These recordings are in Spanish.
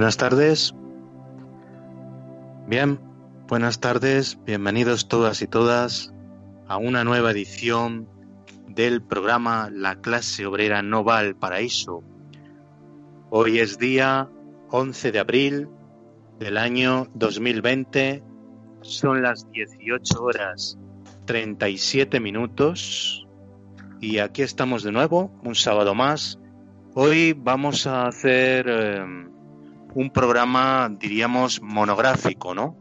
Buenas tardes. Bien, buenas tardes, bienvenidos todas y todas a una nueva edición del programa La clase obrera no va al paraíso. Hoy es día 11 de abril del año 2020, son las 18 horas 37 minutos y aquí estamos de nuevo, un sábado más. Hoy vamos a hacer eh, un programa, diríamos, monográfico, ¿no?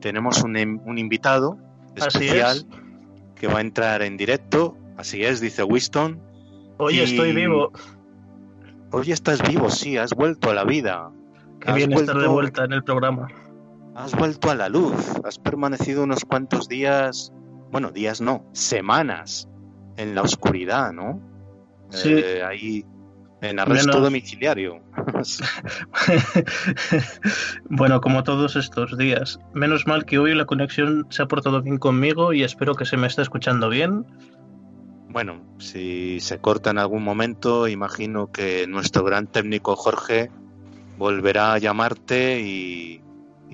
Tenemos un, un invitado especial que va a entrar en directo, así es, dice Winston. Hoy estoy vivo. Hoy estás vivo, sí, has vuelto a la vida. Qué bien estar de vuelta en el programa. Has vuelto a la luz, has permanecido unos cuantos días, bueno, días no, semanas en la oscuridad, ¿no? Sí. Eh, ahí en arresto domiciliario. bueno, como todos estos días. Menos mal que hoy la conexión se ha portado bien conmigo y espero que se me esté escuchando bien. Bueno, si se corta en algún momento, imagino que nuestro gran técnico Jorge volverá a llamarte y,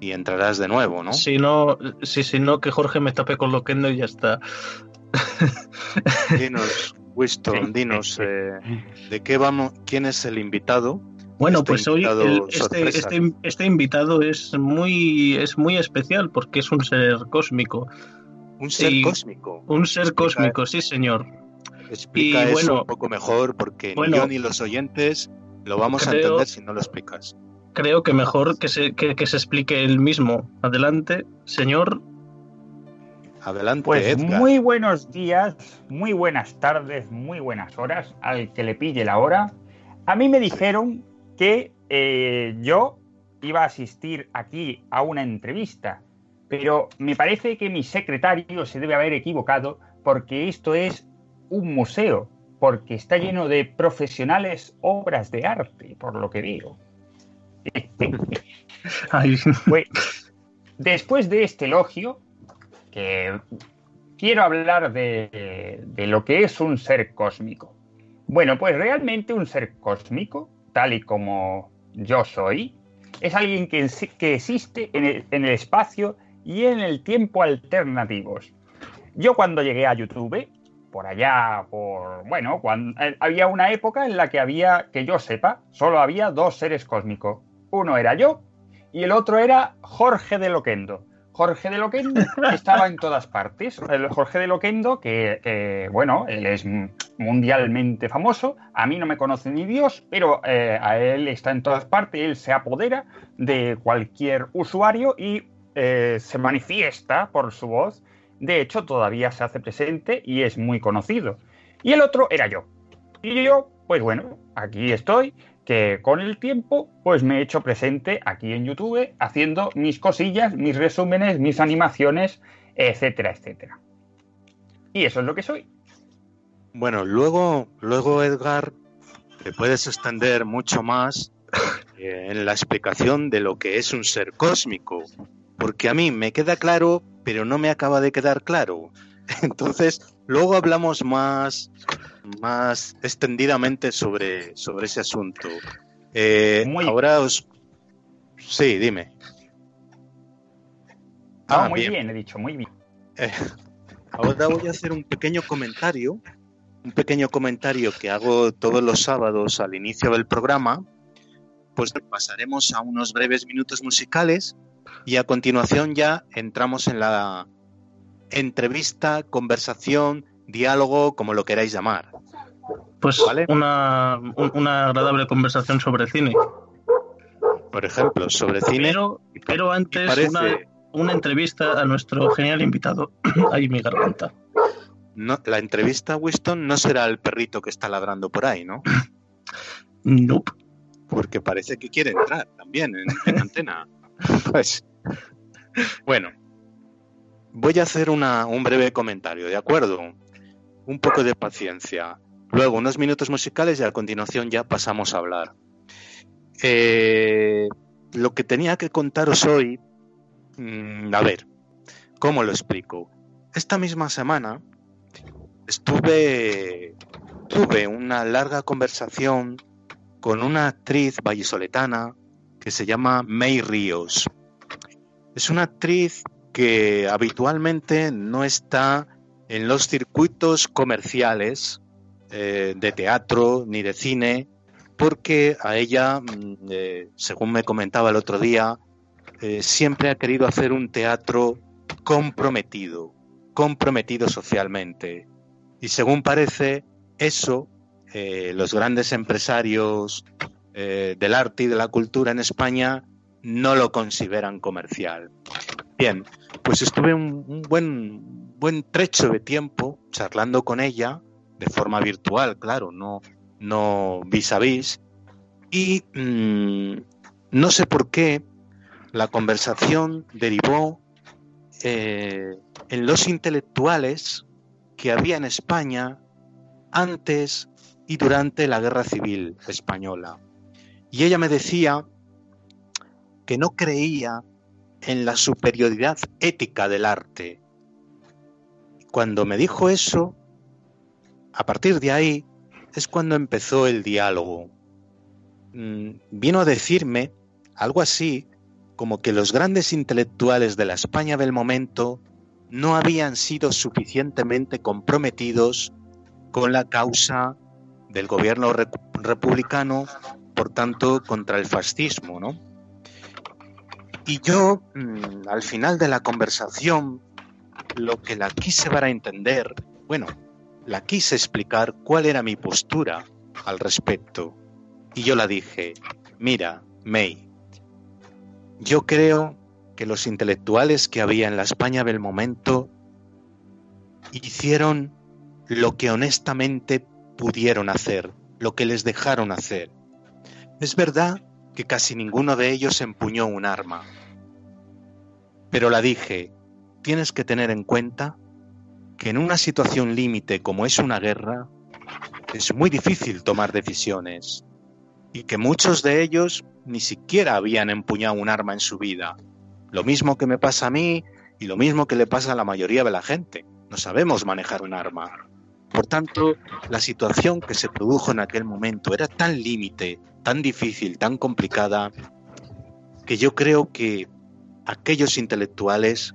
entrarás de nuevo, ¿no? Si no, si, si no, que Jorge me tape con lo que no y ya está. Dinos, Winston, dinos, eh, ¿de qué vamos? ¿Quién es el invitado? Bueno, este pues hoy este, este, este, invitado es muy, es muy especial porque es un ser cósmico. ¿Un ser cósmico? Un ser cósmico, sí, señor. Explica eso un poco mejor porque ni yo ni los oyentes lo vamos a entender si no lo explicas. Creo que mejor que se, que se explique él mismo. Adelante, señor Adelante, pues muy buenos días, muy buenas tardes, muy buenas horas al que le pille la hora. A mí me dijeron que eh, yo iba a asistir aquí a una entrevista, pero me parece que mi secretario se debe haber equivocado porque esto es un museo, porque está lleno de profesionales obras de arte, por lo que digo. después de este elogio, que quiero hablar de, lo que es un ser cósmico. Bueno, pues realmente un ser cósmico, tal y como yo soy, es alguien que, que existe en el, en el, espacio y en el tiempo alternativos. Yo cuando llegué a YouTube, por allá, por, bueno, cuando, eh, había una época en la que había, que yo sepa, solo había dos seres cósmicos. Uno era yo y el otro era Jorge de Loquendo. Jorge de Loquendo estaba en todas partes. El Jorge de Loquendo, que, bueno, él es mundialmente famoso. A mí no me conoce ni Dios, pero eh, a él está en todas partes. Él se apodera de cualquier usuario y eh, se manifiesta por su voz. De hecho, todavía se hace presente y es muy conocido. Y el otro era yo. Y yo, pues bueno, aquí estoy que con el tiempo pues me he hecho presente aquí en YouTube haciendo mis cosillas, mis resúmenes, mis animaciones, etcétera, etcétera. Y eso es lo que soy. Bueno, luego, luego Edgar, te puedes extender mucho más eh, en la explicación de lo que es un ser cósmico, porque a mí me queda claro, pero no me acaba de quedar claro. Entonces, luego hablamos más más extendidamente sobre, sobre ese asunto. Eh, ahora os... Sí, dime. Ah, muy bien. he dicho, muy bien. Eh, ahora voy a hacer un pequeño comentario, un pequeño comentario que hago todos los sábados al inicio del programa, pues pasaremos a unos breves minutos musicales y a continuación ya entramos en la entrevista, conversación, diálogo, como lo queráis llamar. Pues una, una agradable conversación sobre cine. Por ejemplo, sobre cine. Pero, pero antes una, una, entrevista a nuestro genial invitado. Ahí mi garganta. No, la entrevista, Winston, no será el perrito que está ladrando por ahí, ¿no? Nope. Porque parece que quiere entrar también en, en antena. Pues. Bueno. Voy a hacer una, un breve comentario, ¿de acuerdo? Un poco de paciencia. Luego unos minutos musicales y a continuación ya pasamos a hablar. Eh, lo que tenía que contaros hoy, mm, a ver, ¿cómo lo explico? Esta misma semana estuve, tuve una larga conversación con una actriz vallisoletana que se llama May Ríos. Es una actriz que habitualmente no está en los circuitos comerciales eh, de teatro ni de cine, porque a ella, mm, eh, según me comentaba el otro día, eh, siempre ha querido hacer un teatro comprometido, comprometido socialmente. Y según parece, eso los grandes empresarios del arte y de la cultura en España no lo consideran comercial. Bien, pues estuve un, buen, buen trecho de tiempo charlando con ella, de forma virtual, claro, no, no vis a vis, y mm, no sé por qué la conversación derivó eh, en los intelectuales que había en España antes y durante la Guerra Civil Española. Y ella me decía que no creía en la superioridad ética del arte. Cuando me dijo eso, a partir de ahí es cuando empezó el diálogo. Mm, vino a decirme algo así como que los grandes intelectuales de la España del momento no habían sido suficientemente comprometidos con la causa del gobierno republicano, por tanto, contra el fascismo, ¿no? Y yo, mm, al final de la conversación, lo que la quise dar a entender, bueno, la quise explicar cuál era mi postura al respecto. Y yo la dije, mira, May, yo creo que los intelectuales que había en la España del momento hicieron lo que honestamente pudieron hacer, lo que les dejaron hacer. Es verdad que casi ninguno de ellos empuñó un arma. Pero la dije, tienes que tener en cuenta que en una situación límite como es una guerra, es muy difícil tomar decisiones y que muchos de ellos ni siquiera habían empuñado un arma en su vida. Lo mismo que me pasa a mí y lo mismo que le pasa a la mayoría de la gente. No sabemos manejar un arma. Por tanto, la situación que se produjo en aquel momento era tan límite, tan difícil, tan complicada, que yo creo que aquellos intelectuales,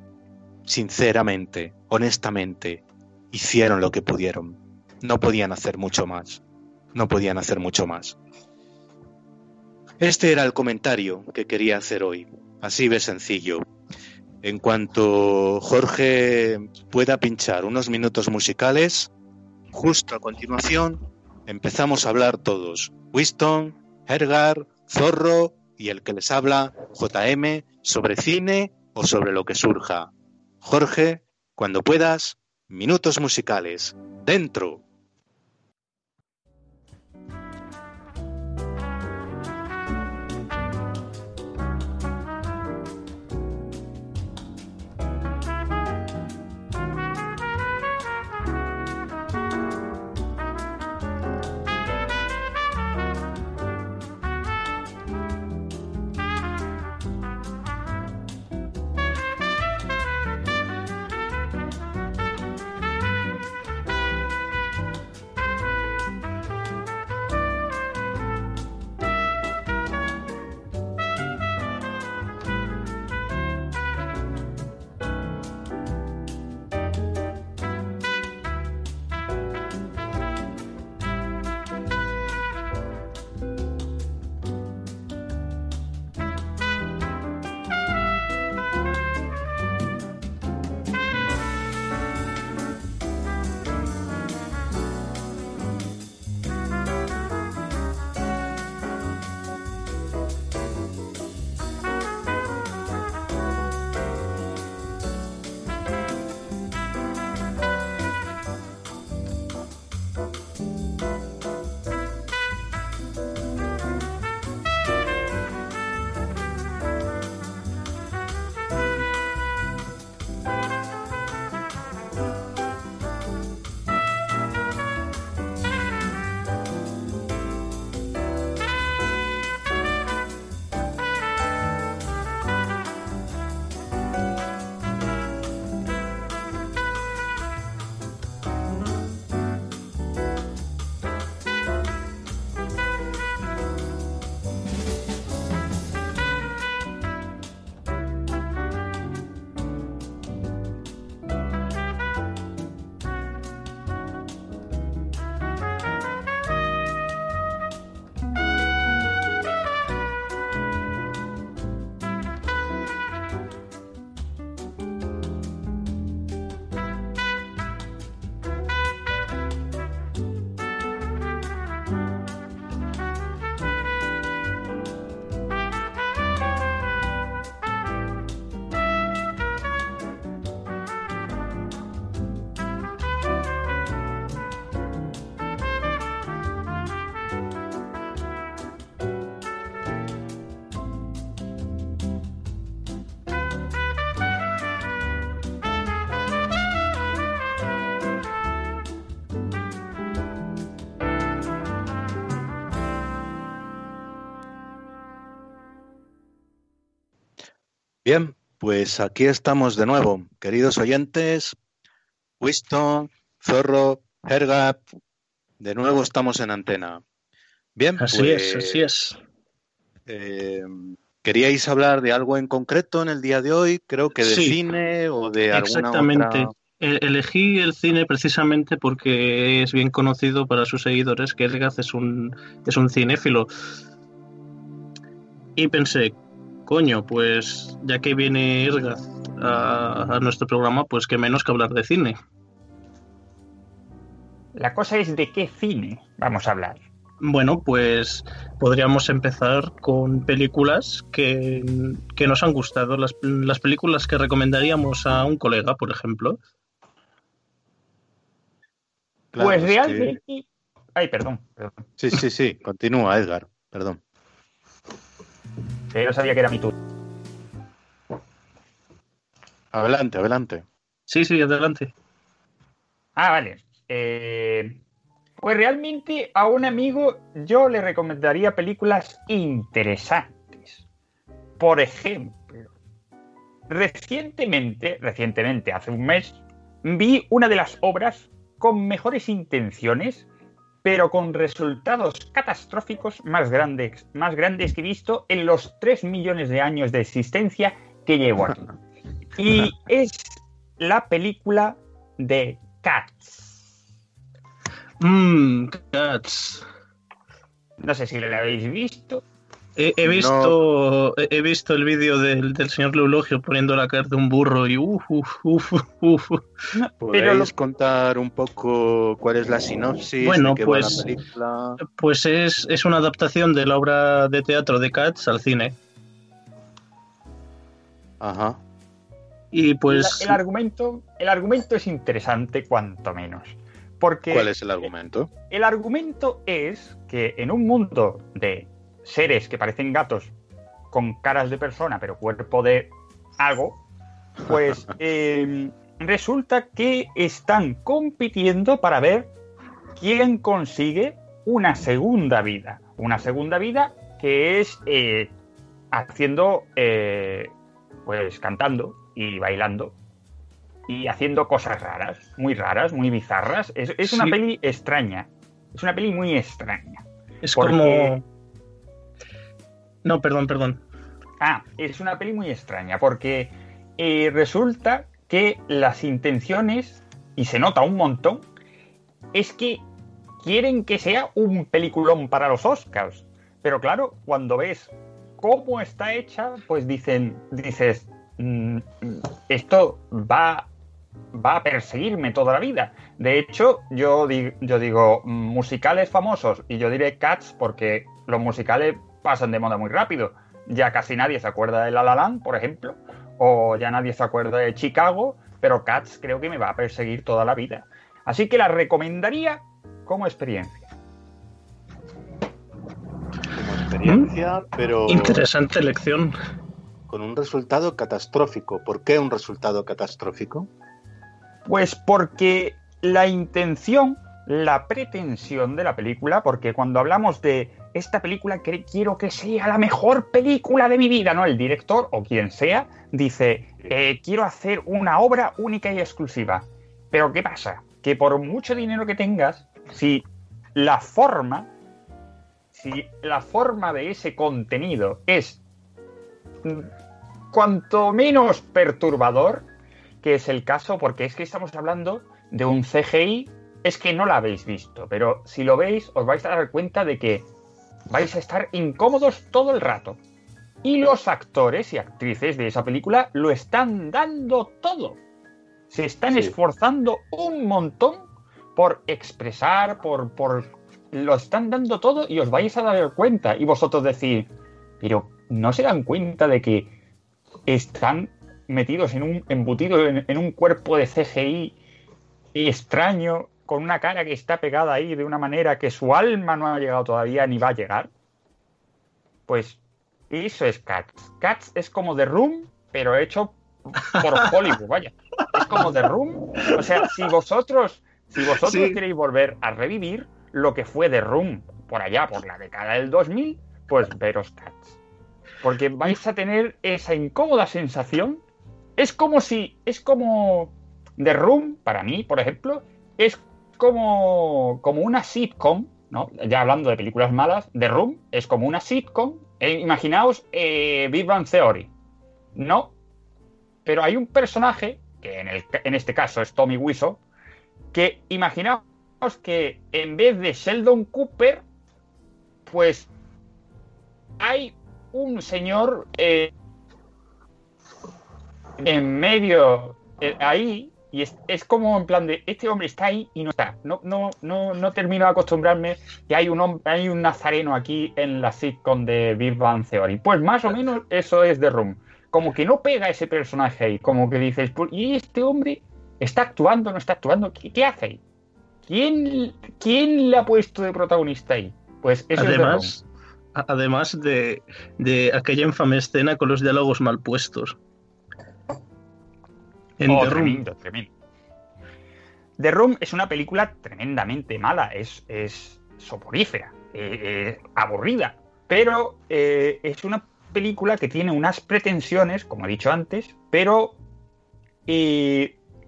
sinceramente, honestamente, hicieron lo que pudieron. No podían hacer mucho más. No podían hacer mucho más. Este era el comentario que quería hacer hoy. Así de sencillo. En cuanto Jorge pueda pinchar unos minutos musicales, Justo a continuación empezamos a hablar todos. Winston, Edgar, Zorro y el que les habla, JM, sobre cine o sobre lo que surja. Jorge, cuando puedas, minutos musicales. Dentro. Pues aquí estamos de nuevo, queridos oyentes. Winston, Zorro, Hergap, de nuevo estamos en antena. Bien, Así pues, es, así es. eh, ¿Queríais hablar de algo en concreto en el día de hoy? Creo que de Sí. cine o de alguna Exactamente. otra... E- Elegí el cine precisamente porque es bien conocido para sus seguidores que Elgaz es un, es un cinéfilo. Y pensé, coño, pues ya que viene Elgaz a, a nuestro programa, pues qué menos que hablar de cine. La cosa es de qué cine vamos a hablar. Bueno, pues podríamos empezar con películas que, que nos han gustado, las, las películas que recomendaríamos a un colega, por ejemplo. Claro, pues es que- realmente... Ay, perdón, perdón. Sí, sí, sí, continúa, Edgar, perdón. Que yo sabía que era mi turno. Adelante, adelante. Sí, sí, adelante. Ah, vale. Eh, pues realmente a un amigo yo le recomendaría películas interesantes. Por ejemplo, recientemente, recientemente, hace un mes, vi una de las obras con mejores intenciones, pero con resultados catastróficos más grandes, más grandes que he visto en los 3 millones de años de existencia que llevo aquí. Y es la película de Cats. Mmm, Cats. No sé si la habéis visto. He, he visto, he, he visto el vídeo del, del señor Leulogio poniendo la cara de un burro y uff, uff, uff, uff. ¿Podéis lo- contar un poco cuál es la sinopsis? Bueno, de qué va pues- la película? Pues es, es una adaptación de la obra de teatro de Cats al cine. Ajá. Y pues el, argumento, el argumento es interesante, cuanto menos. Porque ¿Cuál es el argumento? el argumento es que en un mundo de seres que parecen gatos con caras de persona pero cuerpo de algo, pues eh, resulta que están compitiendo para ver quién consigue una segunda vida. Una segunda vida que es eh, haciendo, eh, pues cantando y bailando y haciendo cosas raras, muy raras, muy bizarras. Es, es una Sí. peli extraña. Es una peli muy extraña. es porque- como... No, perdón, perdón. Ah, es una peli muy extraña porque eh, resulta que las intenciones, y se nota un montón, es que quieren que sea un peliculón para los Oscars. Pero claro, cuando ves cómo está hecha, pues dicen, dices, "Mm, esto va, va a perseguirme toda la vida. De hecho, yo, di- yo digo "Mm, musicales famosos y yo diré Cats porque los musicales pasan de moda muy rápido. Ya casi nadie se acuerda de La La Land, por ejemplo, o ya nadie se acuerda de Chicago, pero Cats creo que me va a perseguir toda la vida. Así que la recomendaría como experiencia. Como experiencia, pero Interesante elección. con un resultado catastrófico. ¿Por qué un resultado catastrófico? Pues porque la intención, la pretensión de la película, porque cuando hablamos de esta película que quiero que sea la mejor película de mi vida, ¿no? El director o quien sea dice, eh, quiero hacer una obra única y exclusiva. Pero ¿qué pasa? Que por mucho dinero que tengas, si la forma, si la forma de ese contenido es cuanto menos perturbador, que es el caso, porque es que estamos hablando de un CGI, es que no la habéis visto, pero si lo veis os vais a dar cuenta de que vais a estar incómodos todo el rato. Y los actores y actrices de esa película lo están dando todo. Se están Sí. esforzando un montón por expresar, por, por... Lo están dando todo y os vais a dar cuenta. Y vosotros decís, pero ¿no se dan cuenta de que están metidos en un embutido en, en un cuerpo de CGI extraño con una cara que está pegada ahí de una manera que su alma no ha llegado todavía ni va a llegar pues eso es Cats Cats es como The Room pero hecho por Hollywood vaya es como The Room o sea si vosotros si vosotros Sí. queréis volver a revivir lo que fue The Room por allá por la década del 2000 pues veros Cats Porque vais a tener esa incómoda sensación. Es como si. Es como. The Room, para mí, por ejemplo, es como, como una sitcom, ¿no? Ya hablando de películas malas, The Room es como una sitcom. Eh, imaginaos eh, Big Theory. No. Pero hay un personaje, que en, el, en este caso es Tommy Wiseau, que imaginaos que en vez de Sheldon Cooper, pues hay un señor eh, en medio eh, ahí y es, es, como en plan de este hombre está ahí y no está. No, no, no, no termino de acostumbrarme que hay un hombre, hay un nazareno aquí en la sitcom de Big Bang Theory. Pues más o menos eso es The Room. Como que no pega ese personaje ahí, como que dices, pues, ¿y este hombre está actuando, no está actuando? ¿Qué, qué hace ahí? ¿Quién, ¿Quién le ha puesto de protagonista ahí? Pues eso además, es The Room. Además de, de aquella infame escena con los diálogos mal puestos. En oh, The tremendo, Room. tremendo. The Room es una película tremendamente mala, es, es soporífera, eh, eh, aburrida, pero eh, es una película que tiene unas pretensiones, como he dicho antes, pero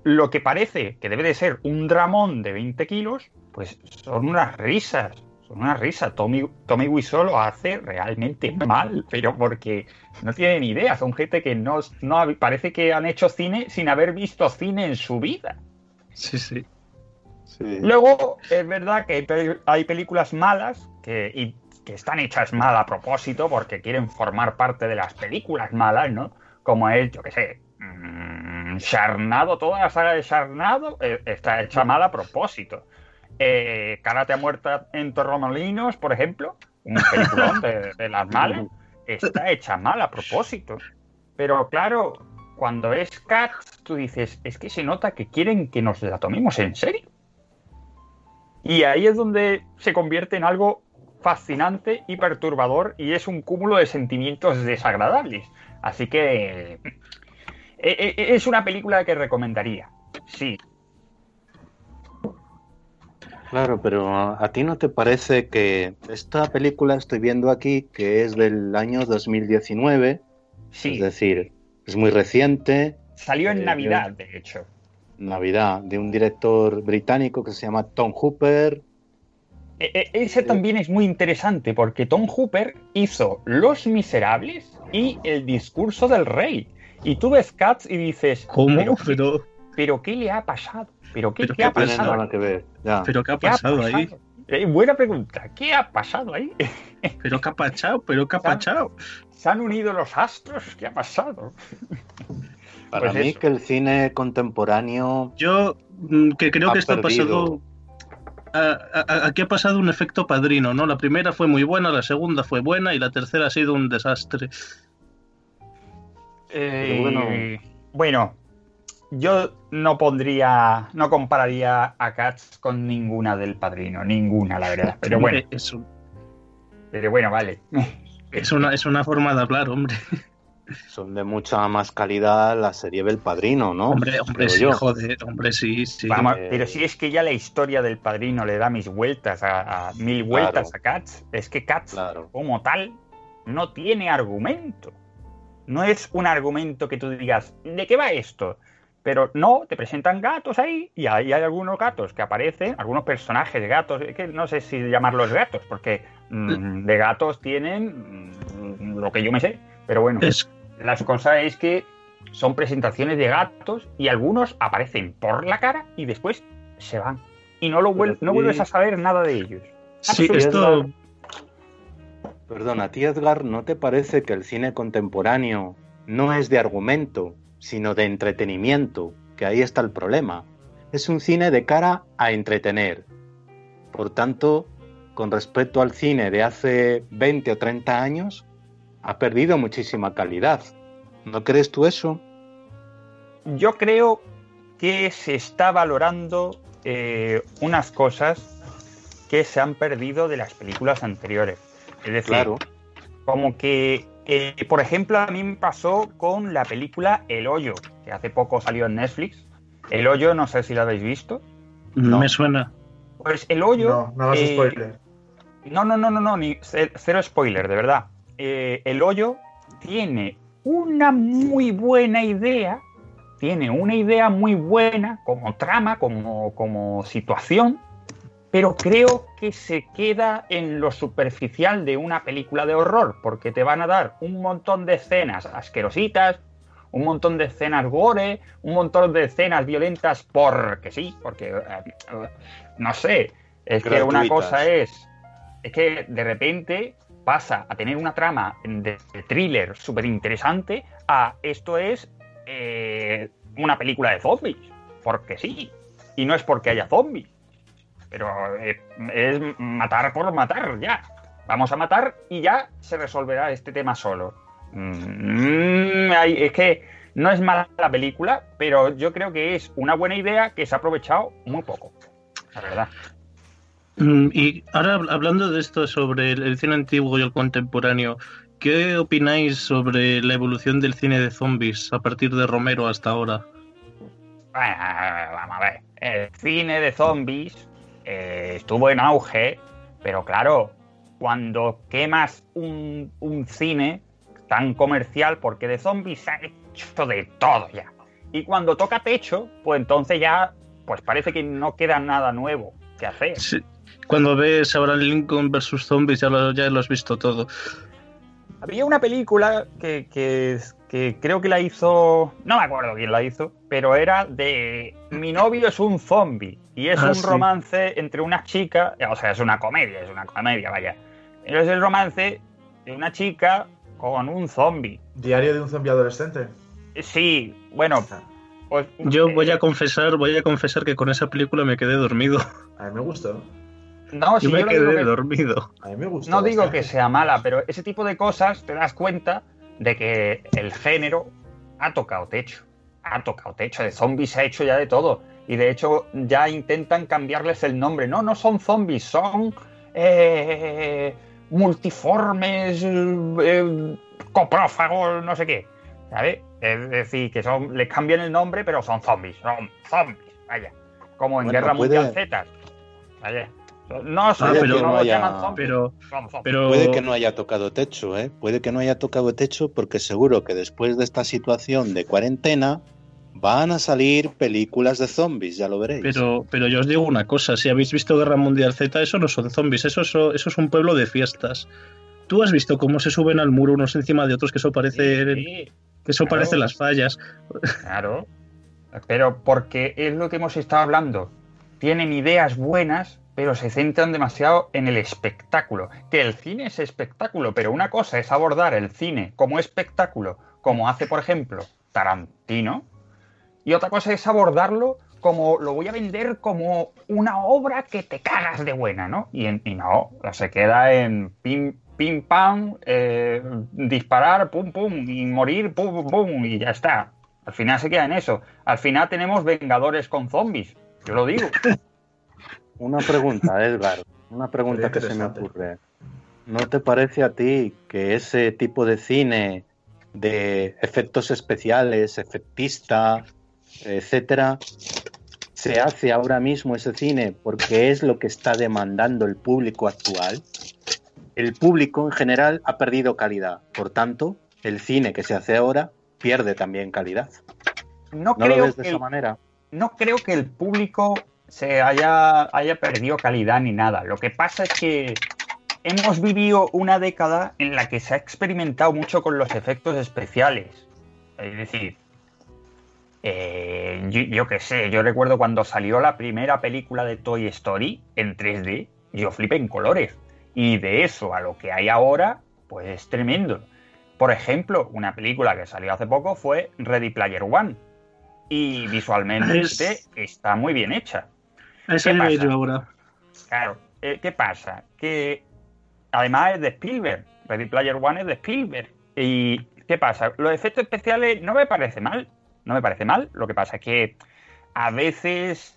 lo que parece que debe de ser un dramón de 20 kilos, pues son unas risas, son una risa. Tommy, Tommy Wiseau lo hace realmente mal, pero porque no tienen idea. Son gente que no, no parece que han hecho cine sin haber visto cine en su vida. Sí, sí. sí. Luego, es verdad que hay, hay películas malas que, y, que están hechas mal a propósito porque quieren formar parte de las películas malas, ¿no? Como es, yo qué sé, mmm, Charnado, toda la saga de Charnado eh, está hecha mal a propósito eh, Karate a muerta en Torremolinos, por ejemplo, un peliculón de, de, las malas, está hecha mal a propósito. Pero claro, cuando es Cats, tú dices, es que se nota que quieren que nos la tomemos en serio. Y ahí es donde se convierte en algo fascinante y perturbador y es un cúmulo de sentimientos desagradables. Así que eh, eh, es una película que recomendaría. Sí, Claro, pero ¿a ti no te parece que esta película estoy viendo aquí, que es del año 2019? Sí. Es decir, es muy reciente. Salió en eh, Navidad, de hecho. Navidad, de un director británico que se llama Tom Hooper. E -e ese también es muy interesante porque Tom Hooper hizo Los Miserables y El Discurso del Rey. Y tú ves Cats y dices, ¿cómo? Pero, pero... ¿pero qué le ha pasado? ¿Pero qué, ¿Pero qué qué ha pasado? Nada que ver. Ya. ¿Pero qué ha ¿Qué ha pasado ahí? Eh, buena pregunta. ¿Qué ha pasado ahí? ¿Pero qué ha pasado? ¿Pero qué ha Se han- pasado? ¿Se han unido los astros? ¿Qué ha pasado? Para Pues mí eso. que el cine contemporáneo Yo mm, que creo Ha que esto ha pasado. Aquí ha pasado un efecto padrino, ¿no? La primera fue muy buena, la segunda fue buena y la tercera ha sido un desastre. Eh, bueno. bueno, yo no pondría, no compararía a Cats con ninguna del Padrino, ninguna, la verdad. Pero bueno, Es, un- pero bueno, vale. es una, es una forma de hablar, hombre. son de mucha más calidad la serie del Padrino, ¿no? Hombre, hombre, Creo sí, yo. joder, hombre, sí, sí. Vamos, eh, pero si es que ya la historia del Padrino le da mis vueltas a, a mil vueltas a Cats, es que Cats Claro. como tal no tiene argumento. No es un argumento que tú digas, ¿de qué va esto? Pero no, te presentan gatos ahí y ahí hay algunos gatos que aparecen, algunos personajes de gatos, es que no sé si llamarlos gatos, porque mm, de gatos tienen mm, lo que yo me sé, pero bueno, Es, las cosas es que son presentaciones de gatos y algunos aparecen por la cara y después se van. Y no, lo vuel- no vuelves a saber nada de ellos. sí, Absolutamente. esto. Perdona, ¿a ti Edgar no te parece que el cine contemporáneo no es de argumento, sino de entretenimiento? Que ahí está el problema. Es un cine de cara a entretener. Por tanto, con respecto al cine de hace 20 o 30 años, ha perdido muchísima calidad. ¿No crees tú eso? Yo creo que se está valorando eh, unas cosas que se han perdido de las películas anteriores. Es decir, Claro. como que, eh, por ejemplo, a mí me pasó con la película El Hoyo, que hace poco salió en Netflix. El Hoyo, no sé si la habéis visto. No. Me suena. Pues El Hoyo... No, no hagas eh, spoiler. No, no, no, no, no, ni ce- cero spoiler, de verdad. Eh, el hoyo tiene una muy buena idea, tiene una idea muy buena como trama, como, como situación, pero creo que se queda en lo superficial de una película de horror, porque te van a dar un montón de escenas asquerositas, un montón de escenas gore, un montón de escenas violentas porque sí, porque eh, no sé, es que una cosa es, es que de repente pasa a tener una trama de, thriller súper interesante a esto es eh, una película de zombies, porque sí, y no es porque haya zombies, pero eh, es matar por matar, ya. Vamos a matar y ya se resolverá este tema solo. Mm, es que no es mala la película, pero yo creo que es una buena idea que se ha aprovechado muy poco, la verdad. Mm, y ahora hablando de esto sobre el cine antiguo y el contemporáneo, ¿qué opináis sobre la evolución del cine de zombies a partir de Romero hasta ahora? vamos a ver. El cine de zombies eh, estuvo en auge, pero claro, cuando quemas un, un cine tan comercial, porque de zombies se ha hecho de todo ya. Y cuando toca techo, pues entonces ya, pues parece que no queda nada nuevo que hacer. Sí. Cuando ves ahora Lincoln versus Zombies ya lo, ya lo has visto todo. Había una película que, que, creo que la hizo, no me acuerdo quién la hizo, pero era de Mi novio es un zombie y es ah, un romance entre una chica, o sea, es una comedia, es una comedia, vaya. Es el romance de una chica con un zombie. ¿Diario de un zombie adolescente? Sí, bueno, pues, yo voy a eh, confesar, voy a confesar que con esa película me quedé dormido. A mí me gustó. No, yo me quedé dormido. A mí me gustó. No digo que sea mala, pero ese tipo de cosas te das cuenta de que el género ha tocado techo. Ha tocado techo. De zombies se ha hecho ya de todo. Y de hecho ya intentan cambiarles el nombre. No, no son zombies, son eh, multiformes, eh, coprófagos, no sé qué. ¿Sabes? Es decir, que son, les cambian el nombre, pero son zombies. Son zombies. Vaya. Como en Guerra Mundial Z. Vaya. No, puede que no, haya, pero, Puede que no haya tocado techo, ¿eh? Puede que no haya tocado techo porque seguro que después de esta situación de cuarentena van a salir películas de zombies, ya lo veréis. Pero, pero yo os digo una cosa, si habéis visto Guerra Mundial Z, eso no son zombies, eso, eso, es un pueblo de fiestas. ¿Tú has visto cómo se suben al muro unos encima de otros que eso parece... que eso parece las fallas. Claro. Pero porque es lo que hemos estado hablando. Tienen ideas buenas, pero se centran demasiado en el espectáculo. Que el cine es espectáculo, pero una cosa es abordar el cine como espectáculo, como hace, por ejemplo, Tarantino, y otra cosa es abordarlo como lo voy a vender como una obra que te cagas de buena, ¿no? Y, no, se queda en pim, pim, pam, eh, disparar, pum, pum, y morir, pum, pum, pum, y ya está. Al final se queda en eso. Al final tenemos Vengadores con zombies, yo lo digo. Una pregunta, Edgar, una pregunta que se me ocurre. ¿No te parece a ti que ese tipo de cine de efectos especiales, efectista, etcétera, se hace ahora mismo ese cine porque es lo que está demandando el público actual? El público en general ha perdido calidad, por tanto, el cine que se hace ahora pierde también calidad. No, creo lo ves de esa manera? No creo que el público se haya, haya perdido calidad ni nada. Lo que pasa es que hemos vivido una década en la que se ha experimentado mucho con los efectos especiales. Es decir, eh, yo, yo qué sé, yo recuerdo cuando salió la primera película de Toy Story en 3D, yo flipé en colores. Y de eso a lo que hay ahora, pues es tremendo. Por ejemplo, una película que salió hace poco fue Ready Player One. Y visualmente está muy bien hecha. ¿Qué pasa? ahora. Claro, eh, ¿qué pasa? Que además es de Spielberg. Ready Player One es de Spielberg. ¿Y qué pasa? Los efectos especiales no me parece mal. No me parece mal. Lo que pasa es que a veces.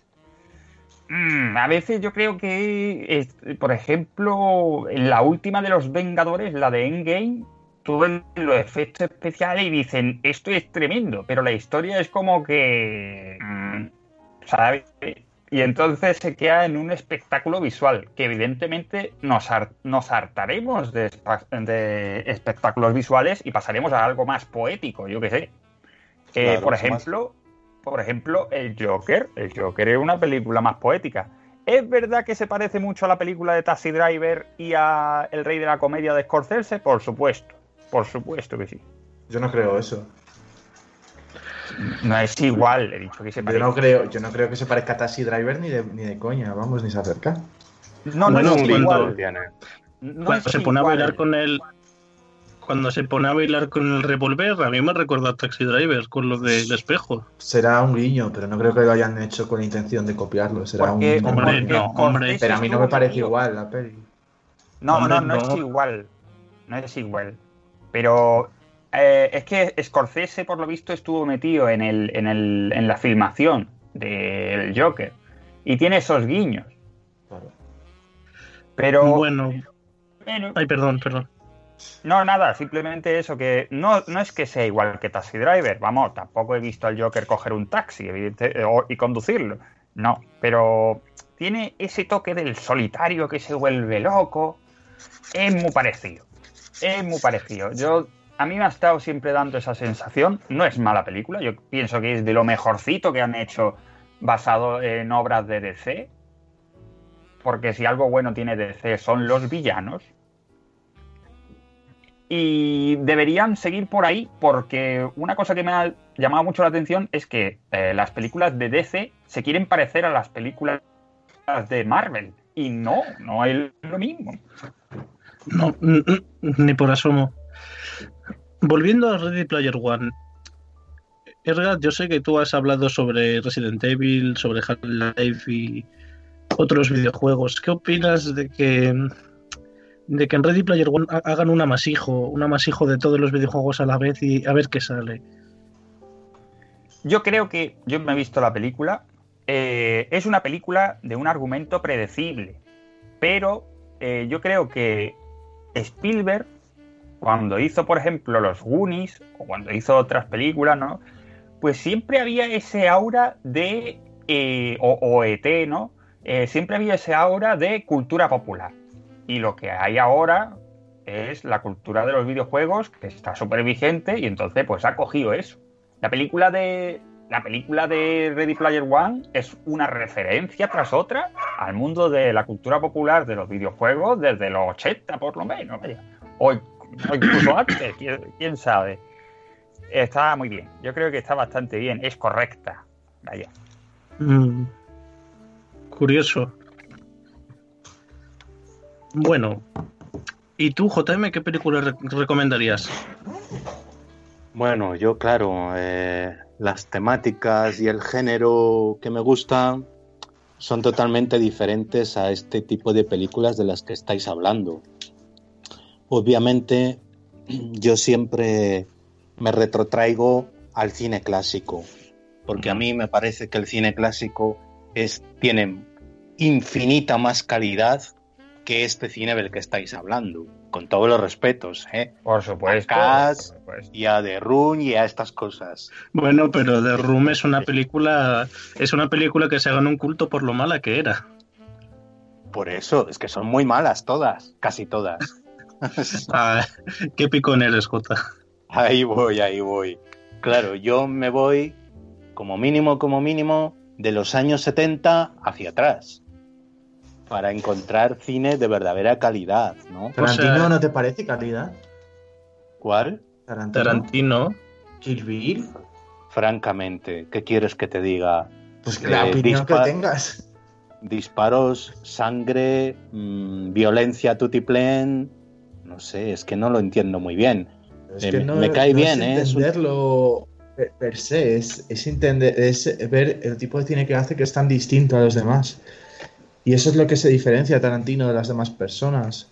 Mm, a veces yo creo que, por ejemplo, en la última de los Vengadores, la de Endgame, tú los efectos especiales y dicen, esto es tremendo, pero la historia es como que. Mm, ¿Sabes? Y entonces se queda en un espectáculo visual, que evidentemente nos, nos hartaremos de, de, espectáculos visuales y pasaremos a algo más poético, yo qué sé. Eh, por ejemplo, por ejemplo, el Joker. El Joker es una película más poética. ¿Es verdad que se parece mucho a la película de Taxi Driver y a El Rey de la Comedia de Scorsese? Por supuesto, por supuesto que sí. Yo no creo eso. No es igual, he dicho que se parece. Yo no creo, yo no creo que se parezca a Taxi Driver ni de, ni de coña, vamos, ni se acerca. No, no, Bueno, es igual. No es se pone a bailar con el. Cuando se pone a bailar con el revólver, a mí me recuerda a Taxi Driver con lo del espejo. Será un guiño, pero no creo que lo hayan hecho con intención de copiarlo. Será Porque, un Hombre, porque no, hombre. Scorsese Pero a mí no me parece igual la peli. No, Hombre, no, no, es igual. No es igual. Pero eh, es que Scorsese, por lo visto, estuvo metido en, el, en, el, en la filmación del Joker. Y tiene esos guiños. Claro. Pero. Bueno, bueno, ay, perdón, perdón. No, nada, simplemente eso, que no, no es que sea igual que Taxi Driver. Vamos, tampoco he visto al Joker coger un taxi eh, y conducirlo. No, pero tiene ese toque del solitario que se vuelve loco. Es muy parecido. Es muy parecido. Yo, a mí me ha estado siempre dando esa sensación. No es mala película. Yo pienso que es de lo mejorcito que han hecho basado en obras de DC. Porque si algo bueno tiene DC son los villanos. Y deberían seguir por ahí porque una cosa que me ha llamado mucho la atención es que eh, las películas de DC se quieren parecer a las películas de Marvel. Y no, no es lo mismo. No, ni por asomo. Volviendo a Ready Player One. Ergat, yo sé que tú has hablado sobre Resident Evil, sobre Half-Life y otros videojuegos. ¿Qué opinas de que de que en Ready Player One ha- hagan un amasijo, un amasijo de todos los videojuegos a la vez y a ver qué sale? Yo creo que yo me he visto la película. eh, es una película de un argumento predecible. Pero eh, yo creo que Spielberg, cuando hizo, por ejemplo, los Goonies, o cuando hizo otras películas, ¿no? Pues siempre había ese aura de. eh, o, ET, ¿no? Siempre había ese aura de cultura popular. Y lo que hay ahora es la cultura de los videojuegos, que está súper vigente, y entonces, pues ha cogido eso. La película de. La película de Ready Player One es una referencia tras otra al mundo de la cultura popular de los videojuegos desde los 80 por lo menos. O, incluso antes, quién, quién sabe. Está muy bien, yo creo que está bastante bien, es correcta, vaya. Mm, curioso. Bueno, ¿y tú, JM, qué película re- recomendarías? Bueno, yo claro, eh, las temáticas y el género que me gustan son totalmente diferentes a este tipo de películas de las que estáis hablando. Obviamente, yo siempre me retrotraigo al cine clásico, porque a mí me parece que el cine clásico es, tiene infinita más calidad que este cine del que estáis hablando, con todos los respetos, ¿eh? Por supuesto. Acas. por supuesto. y a The Run y a estas cosas. Bueno, pero The Room es una película, es una película que se ganó un culto por lo mala que era. Por eso, es que son muy malas todas, casi todas. Ah, qué picón eres, Jota. Ahí voy, ahí voy. Claro, yo me voy como mínimo, como mínimo, de los años 70 hacia atrás. Para encontrar cine de verdadera calidad, ¿no? ¿Tarantino sea- no te parece calidad? ¿Cuál? ¿Tarantino? Tarantino. ¿Kill Bill? Francamente, ¿qué quieres que te diga? Pues la Eh, opinión dispar- que tengas. Disparos, sangre, mm, violencia tutiplén. No sé, es que no lo entiendo muy bien. Es Eh, que me- no, me cae no bien, es ¿eh? Es entenderlo per, per se, es, es entender, es ver el tipo de cine que hace que es tan distinto a los demás. Y eso es lo que se diferencia a Tarantino de las demás personas.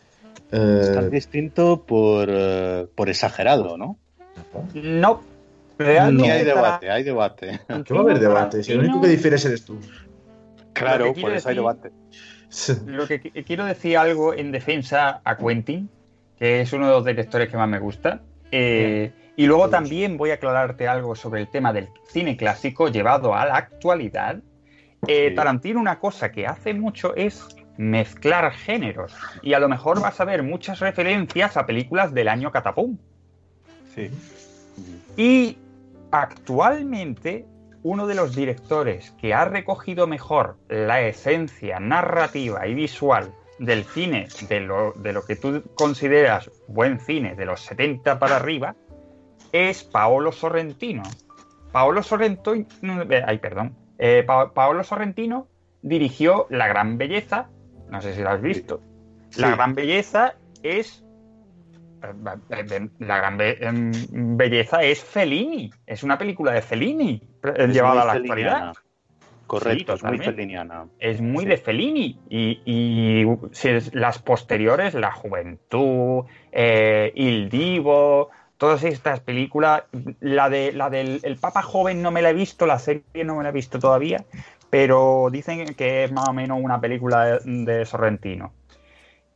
Es Eh, tan distinto por, eh, por exagerado, ¿no? No, realmente. Y hay debate, hay debate. ¿Qué va a haber debate? Si lo único que difieres eres tú. Claro, por eso hay debate. Lo que qui- quiero decir algo en defensa a Quentin, que es uno de los directores que más me gusta. Eh, y luego también voy a aclararte algo sobre el tema del cine clásico llevado a la actualidad. Eh, Tarantino una cosa que hace mucho es mezclar géneros. Y a lo mejor vas a ver muchas referencias a películas del año Catapum. Sí. Y actualmente uno de los directores que ha recogido mejor la esencia narrativa y visual del cine, de lo, de lo que tú consideras buen cine de los 70 para arriba, es Paolo Sorrentino. Paolo Sorrentino, ay, perdón, eh, Paolo Sorrentino dirigió La Gran Belleza, no sé si lo has visto. La Gran Belleza es eh, la gran em, belleza es Fellini, es una película de Fellini llevada a la actualidad. Correcto, es muy feliniana. Es muy de Fellini. Y, las posteriores, La Juventud, eh, Il Divo, todas estas películas, la, de, la del el Papa Joven no me la he visto, la serie no me la he visto todavía, pero dicen que es más o menos una película de Sorrentino.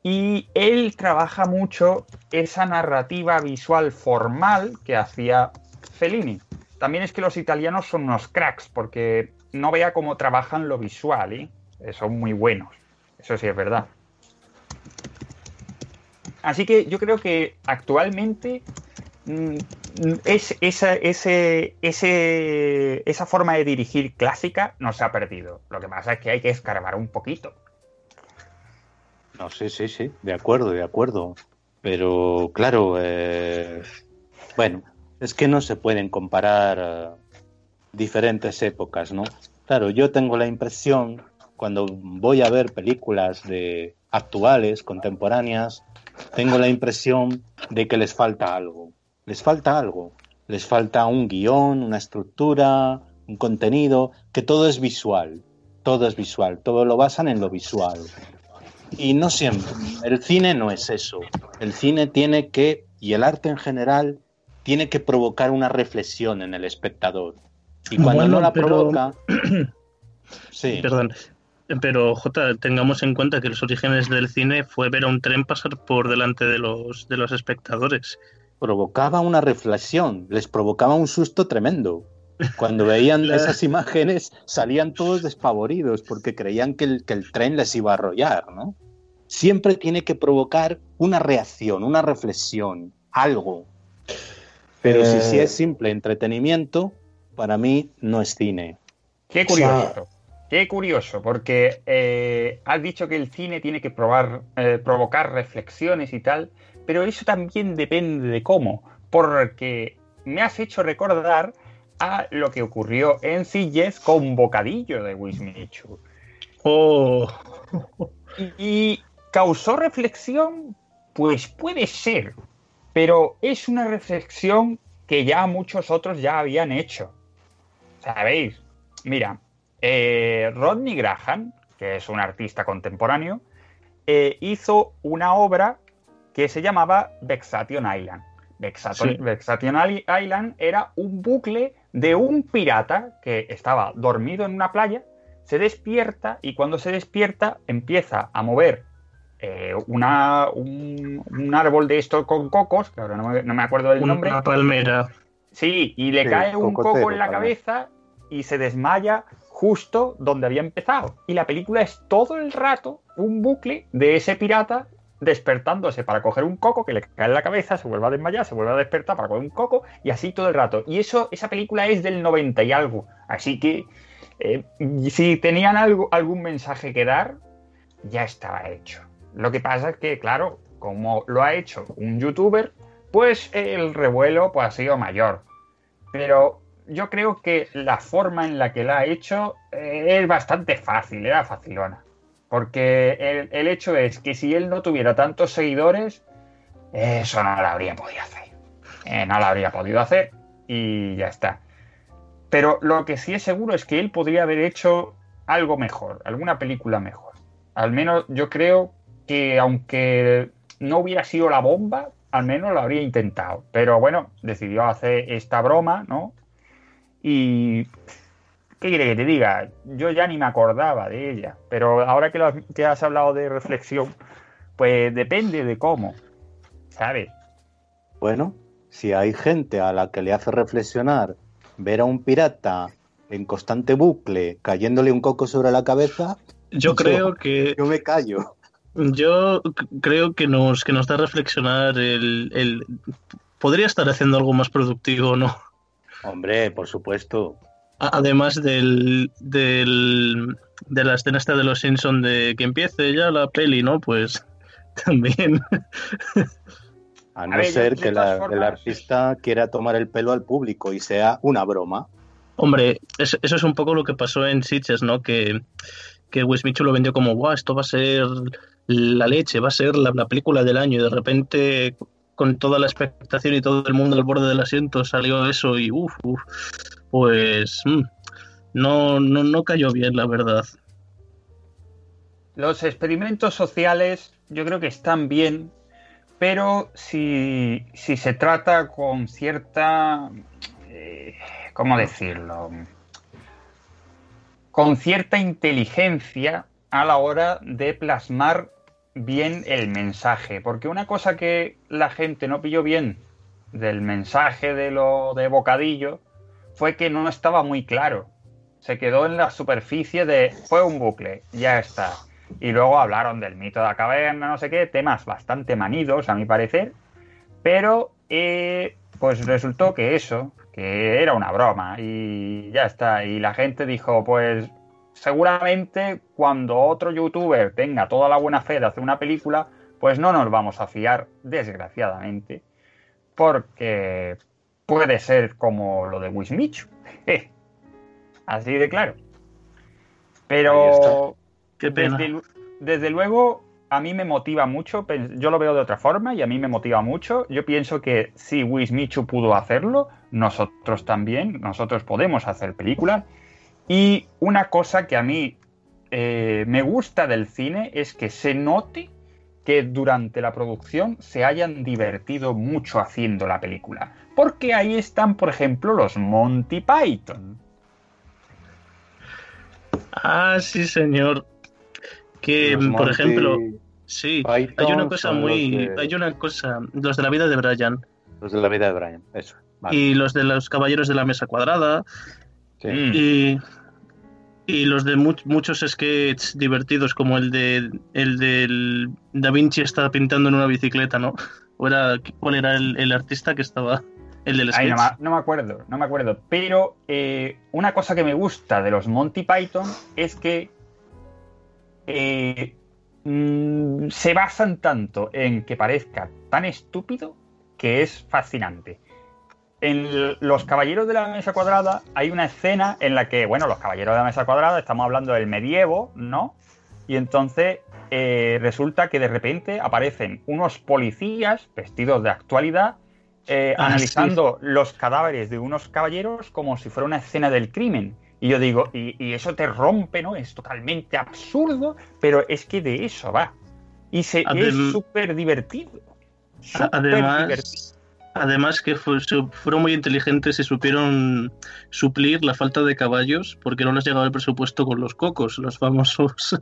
Y él trabaja mucho esa narrativa visual formal que hacía Fellini. También es que los italianos son unos cracks, porque no vea cómo trabajan lo visual, ¿eh? son muy buenos. Eso sí es verdad. Así que yo creo que actualmente es, esa, esa forma de dirigir clásica no se ha perdido. Lo que pasa es que hay que escarbar un poquito. No, sí, sí, sí, de acuerdo, de acuerdo. Pero claro, eh, bueno, es que no se pueden comparar eh, diferentes épocas, ¿no? Claro, yo tengo la impresión, cuando voy a ver películas de actuales, contemporáneas, tengo la impresión de que les falta algo. Les falta algo. Les falta un guion, una estructura, un contenido, que todo es visual. Todo es visual. Todo lo basan en lo visual. Y no siempre. El cine no es eso. El cine tiene que, y el arte en general, tiene que provocar una reflexión en el espectador. Y cuando no la provoca. sí. Perdón. Pero, J, tengamos en cuenta que los orígenes del cine fue ver a un tren pasar por delante de los, de los espectadores. Provocaba una reflexión, les provocaba un susto tremendo. Cuando veían esas imágenes salían todos despavoridos porque creían que el, que el tren les iba a arrollar, ¿no? siempre tiene que provocar una reacción, una reflexión, algo. Pero si, si, es eh, simple entretenimiento, para mí no es cine. Qué curioso. Qué curioso, porque eh, has dicho que el cine tiene que probar, eh, provocar reflexiones y tal, pero eso también depende de cómo, porque me has hecho recordar a lo que ocurrió en Silles con Bocadillo de Wismichu. Oh. Y, ¿Causó reflexión? Pues puede ser, pero es una reflexión que ya muchos otros ya habían hecho. ¿Sabéis? Mira, eh, Rodney Graham, que es un artista contemporáneo, eh, hizo una obra que se llamaba Vexation Island. Vexation Island era un bucle de un pirata que estaba dormido en una playa, se despierta y cuando se despierta empieza a mover eh, una, un, árbol de estos con cocos, que ahora no me, acuerdo del nombre. Una palmera. Sí, y le cae un coco en la cabeza y se desmaya justo donde había empezado. Y la película es todo el rato un bucle de ese pirata despertándose para coger un coco que le cae en la cabeza, se vuelve a desmayar, se vuelve a despertar para coger un coco y así todo el rato. Y eso, esa película es del 90 y algo. Así que eh, si tenían algo, algún mensaje que dar, ya estaba hecho. Lo que pasa es que, claro, como lo ha hecho un youtuber, pues el revuelo pues, ha sido mayor. Pero yo creo que la forma en la que la ha hecho eh, es bastante fácil, era facilona. Porque el, hecho es que si él no tuviera tantos seguidores, eso no lo habría podido hacer. Eh, no lo habría podido hacer y ya está. Pero lo que sí es seguro es que él podría haber hecho algo mejor, alguna película mejor. Al menos yo creo que aunque no hubiera sido la bomba, al menos lo habría intentado. Pero bueno, decidió hacer esta broma, ¿no? Y... ¿Qué quiere que te diga? Yo ya ni me acordaba de ella. Pero ahora que, lo, que has hablado de reflexión, pues depende de cómo, ¿sabes? Bueno, si hay gente a la que le hace reflexionar ver a un pirata en constante bucle, cayéndole un coco sobre la cabeza, Yo creo que yo me callo. yo creo que nos que nos da a reflexionar el, el podría estar haciendo algo más productivo, ¿no? Hombre, por supuesto. Además del, del de la escena esta de los Simpson de que empiece ya la peli, ¿no? Pues también A no ver, ser que el artista quiera tomar el pelo al público y sea una broma. Hombre, es- eso es un poco lo que pasó en Sitges, ¿no? Que, que Wismichu lo vendió como, guau, esto va a ser la leche, va a ser la, la película del año. Y de repente, con toda la expectación y todo el mundo al borde del asiento, salió eso y uff, uff, pues mm, no, no, no cayó bien, la verdad. Los experimentos sociales yo creo que están bien, pero si, si se trata con cierta... eh, ¿Cómo decirlo? Con cierta inteligencia a la hora de plasmar bien el mensaje. Porque una cosa que la gente no pilló bien del mensaje de lo de Bocadillo fue que no estaba muy claro. Se quedó en la superficie de fue un bucle, ya está. Y luego hablaron del mito de la caverna, no sé qué, temas bastante manidos, a mi parecer. Pero, eh, pues resultó que eso, que era una broma y ya está. Y la gente dijo, pues seguramente cuando otro youtuber tenga toda la buena fe de hacer una película, pues no nos vamos a fiar, desgraciadamente, porque puede ser como lo de Wismichu. Así de claro. Pero Qué pena. desde, desde luego, a mí me motiva mucho. Yo lo veo de otra forma y a mí me motiva mucho. Yo pienso que si Wismichu pudo hacerlo, nosotros también. Nosotros podemos hacer películas. Y una cosa que a mí eh, me gusta del cine es que se note que durante la producción se hayan divertido mucho haciendo la película. Porque ahí están, por ejemplo, los Monty Python. Ah, sí, señor. Que, Los por Monty ejemplo, sí, Python hay una cosa muy, de- hay una cosa, los de la vida de Brian Los de la vida de Brian, eso. vale. y los de los caballeros de la mesa cuadrada Sí. Mm. y, y los de mu- muchos sketches divertidos como el de el del Da Vinci está pintando en una bicicleta, ¿no? ¿O era, ¿Cuál era el, el artista que estaba? El del Ay, sketch. no, me, no me acuerdo, no me acuerdo. Pero eh, una cosa que me gusta de los Monty Python es que eh, mm, se basan tanto en que parezca tan estúpido que es fascinante. En Los Caballeros de la Mesa Cuadrada hay una escena en la que, bueno, los Caballeros de la Mesa Cuadrada, estamos hablando del medievo, ¿no? Y entonces eh, resulta que de repente aparecen unos policías vestidos de actualidad eh, Ah, analizando los cadáveres de unos caballeros como si fuera una escena del crimen. Y yo digo, y, y eso te rompe, ¿no? Es totalmente absurdo, pero es que de eso va. Y se, es súper divertido. Súper Además, divertido. Además que fu- su- fueron muy inteligentes y supieron suplir la falta de caballos porque no les llegaba el presupuesto con los cocos, los famosos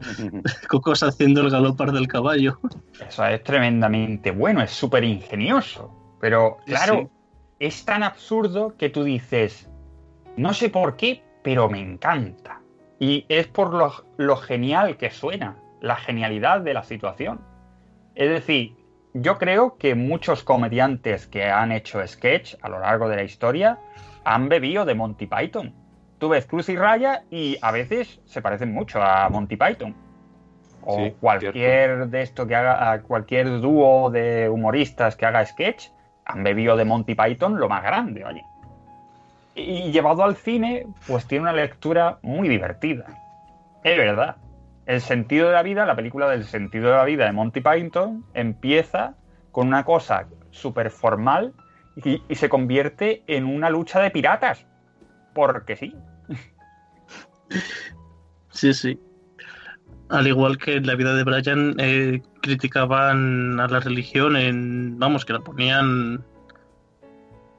cocos haciendo el galopar del caballo. Eso es tremendamente bueno, es súper ingenioso. Pero claro, Sí. es tan absurdo que tú dices, no sé por qué, pero me encanta. Y es por lo, lo genial que suena, la genialidad de la situación. Es decir, yo creo que muchos comediantes que han hecho sketch a lo largo de la historia han bebido de Monty Python. Tú ves Cruz y Raya y a veces se parecen mucho a Monty Python. O Sí, cualquier de esto que haga, cualquier dúo de humoristas que haga sketch, han bebido de Monty Python lo más grande, oye. Y llevado al cine, pues tiene una lectura muy divertida. Es verdad. El sentido de la vida, la película del sentido de la vida de Monty Python, empieza con una cosa súper formal y, se convierte en una lucha de piratas. Porque sí. Sí, sí. Al igual que en la vida de Brian, eh, criticaban a la religión en, vamos, que la ponían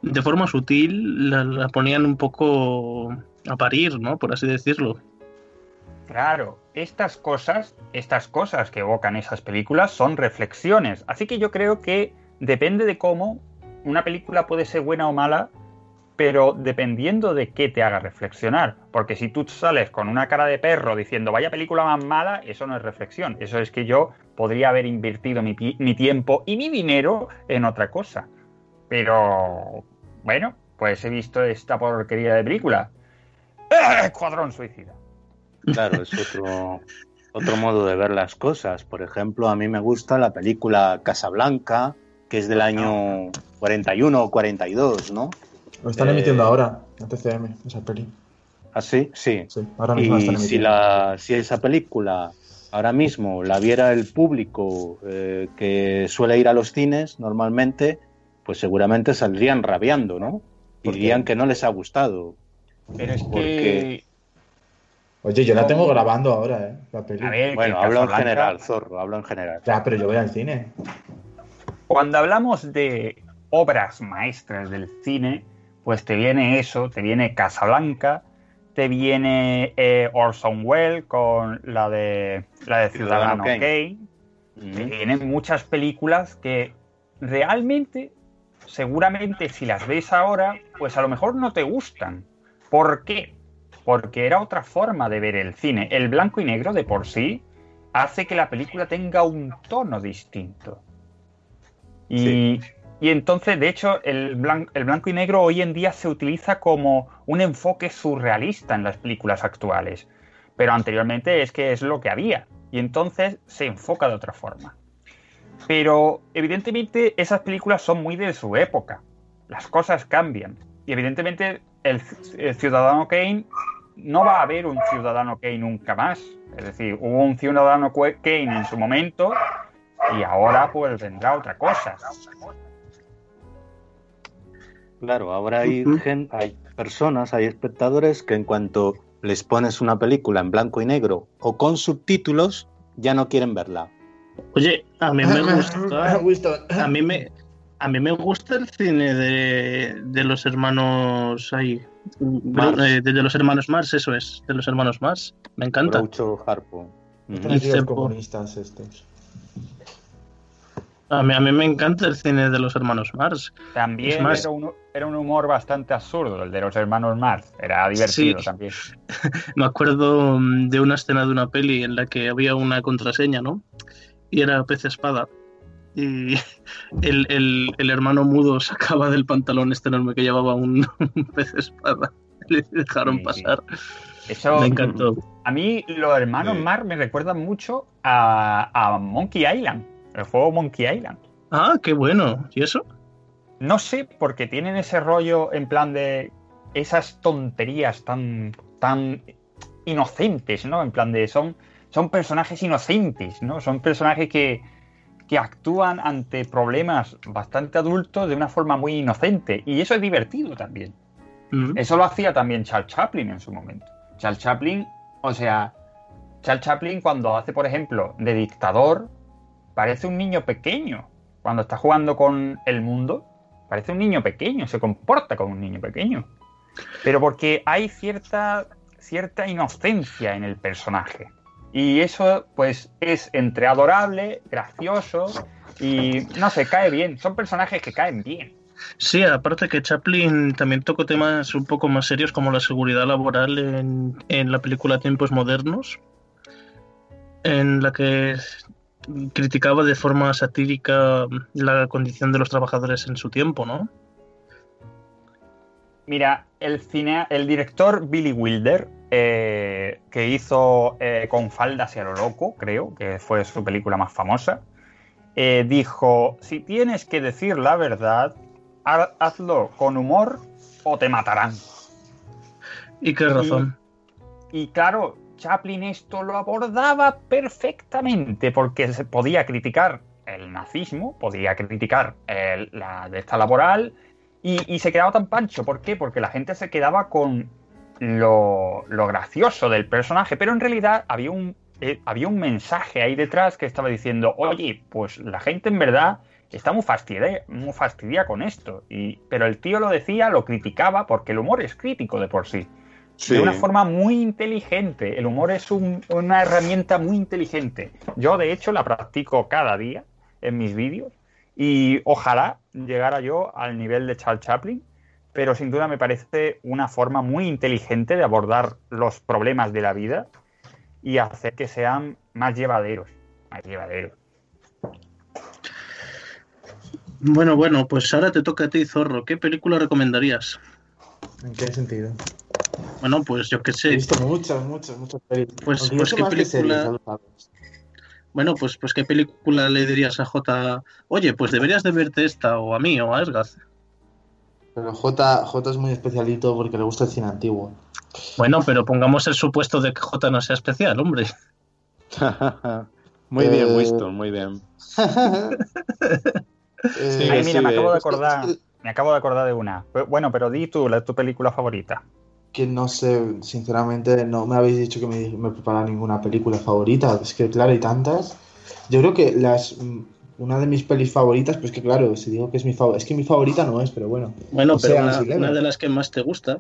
de forma sutil, la ponían un poco a parir, ¿no? Por así decirlo. Claro, estas cosas, estas cosas que evocan esas películas son reflexiones. Así que yo creo que depende de cómo una película puede ser buena o mala, pero dependiendo de qué te haga reflexionar. Porque si tú sales con una cara de perro diciendo vaya película más mala, eso no es reflexión. Eso es que yo podría haber invertido mi, mi tiempo y mi dinero en otra cosa. Pero bueno, pues he visto esta porquería de película. ¡Eh! Escuadrón Suicida. Claro, es otro, otro modo de ver las cosas. Por ejemplo, a mí me gusta la película Casablanca, que es del año 41 o 42, ¿no? Lo están Eh, emitiendo ahora, en TCM, esa peli. ¿Ah, sí? Sí. Sí, ahora mismo la Y están si, emitiendo. la, si esa película ahora mismo la viera el público eh, que suele ir a los cines normalmente, pues seguramente saldrían rabiando, ¿no? Dirían que no les ha gustado. Pero es Porque- que. Oye, yo la tengo grabando ahora, ¿eh? La peli. A ver, Bueno, hablo en Casablanca- general, Zorro, hablo en general. Ya, pero yo voy al cine. Cuando hablamos de obras maestras del cine, pues te viene eso, te viene Casablanca, te viene eh, Orson Welles con la de la de Ciudadano Ciudadano Kane, te vienen muchas películas que realmente, seguramente si las ves ahora, pues a lo mejor no te gustan. ¿Por qué? Porque era otra forma de ver el cine. El blanco y negro de por sí hace que la película tenga un tono distinto. Y, Sí. y entonces, de hecho, el, blan- el blanco y negro hoy en día se utiliza como un enfoque surrealista en las películas actuales. Pero anteriormente es que es lo que había. Y entonces se enfoca de otra forma. Pero evidentemente esas películas son muy de su época. Las cosas cambian. Y evidentemente el, el Ciudadano Kane no va a haber un Ciudadano Kane nunca más. Es decir, hubo un Ciudadano Kane en su momento y ahora pues vendrá otra cosa. Claro, ahora hay, Ujú. gen- hay personas, hay espectadores que en cuanto les pones una película en blanco y negro o con subtítulos, ya no quieren verla. Oye, a mí me gusta. A mí me, a mí me gusta el cine de, de los hermanos ahí. Mars. eh, De, de los hermanos Mars, eso es, de los hermanos Mars. Me encanta. Groucho Harpo. Cepo. comunistas estos. A mí, a mí me encanta el cine de los hermanos Mars. También Es más- era, un, era un humor bastante absurdo, el de los hermanos Mars. Era divertido Sí. también. Me acuerdo mm, de una escena de una peli en la que había una contraseña, ¿no? Y era pez espada. Y el, el- el hermano mudo sacaba del pantalón este enorme que llevaba un, un pez espada. Le dejaron Sí, sí. pasar. Eso, Me encantó. A mí los hermanos Sí. Mars me recuerdan mucho a, a Monkey Island, el juego Monkey Island. Ah, qué bueno. ¿Y eso? No sé, porque tienen ese rollo en plan de esas tonterías tan, tan inocentes, ¿no? En plan de son, son personajes inocentes, ¿no? Son personajes que, que actúan ante problemas bastante adultos de una forma muy inocente. Y eso es divertido también. Eso lo hacía también Charles Chaplin en su momento. Charles Chaplin, o sea, Charles Chaplin cuando hace, por ejemplo, de dictador, parece un niño pequeño. Cuando está jugando con el mundo, parece un niño pequeño, se comporta como un niño pequeño. Pero porque hay cierta, cierta inocencia en el personaje. Y eso, pues, es entre adorable, gracioso y, no sé, cae bien. Son personajes que caen bien. Sí, aparte que Chaplin también tocó temas un poco más serios como la seguridad laboral en, en la película Tiempos Modernos, en la que criticaba de forma satírica la condición de los trabajadores en su tiempo, ¿no? Mira, el, cine, el director Billy Wilder, eh, que hizo eh, Con faldas y a lo loco, creo, que fue su película más famosa, eh, dijo, si tienes que decir la verdad, ha- hazlo con humor o te matarán. Y qué razón. Y claro, Chaplin esto lo abordaba perfectamente porque se podía criticar el nazismo, podía criticar el- la de esta laboral y, y se quedaba tan pancho. ¿Por qué? Porque la gente se quedaba con lo, lo gracioso del personaje, pero en realidad había un, eh, había un mensaje ahí detrás que estaba diciendo, oye, pues la gente en verdad está muy fastidiada, muy con esto. Y, pero el tío lo decía, lo criticaba, porque el humor es crítico de por sí Sí. de una forma muy inteligente. El humor es un- una herramienta muy inteligente. Yo, de hecho, la practico cada día en mis vídeos y ojalá llegara yo al nivel de Charles Chaplin, pero sin duda me parece una forma muy inteligente de abordar los problemas de la vida y hacer que sean más llevaderos. Más llevaderos. Bueno, bueno, pues ahora te toca a ti, Zorro. ¿Qué película recomendarías? ¿En qué sentido? Bueno, pues yo qué He sé. visto muchas, muchas, muchas películas. Pues- pues qué película-. Bueno, pues, pues ¿qué película le dirías a J? Oye, pues deberías de verte esta, o a mí, o a Esgaz. Pero J, J es muy especialito porque le gusta el cine antiguo. Bueno, pero pongamos el supuesto de que J no sea especial, hombre. muy Eh, bien, Winston, muy bien. Eh, Ay, sí, mira, me acabo de que- acordar. Me acabo de acordar de una. Bueno, pero di tú, la, tu película favorita. que no sé, sinceramente, no me habéis dicho que me, me prepara ninguna película favorita. Es que, claro, hay tantas. Yo creo que las una de mis pelis favoritas, pues que claro, si digo que es mi favorita, es que mi favorita no es, pero bueno, Bueno, pero una, de las que más te gusta.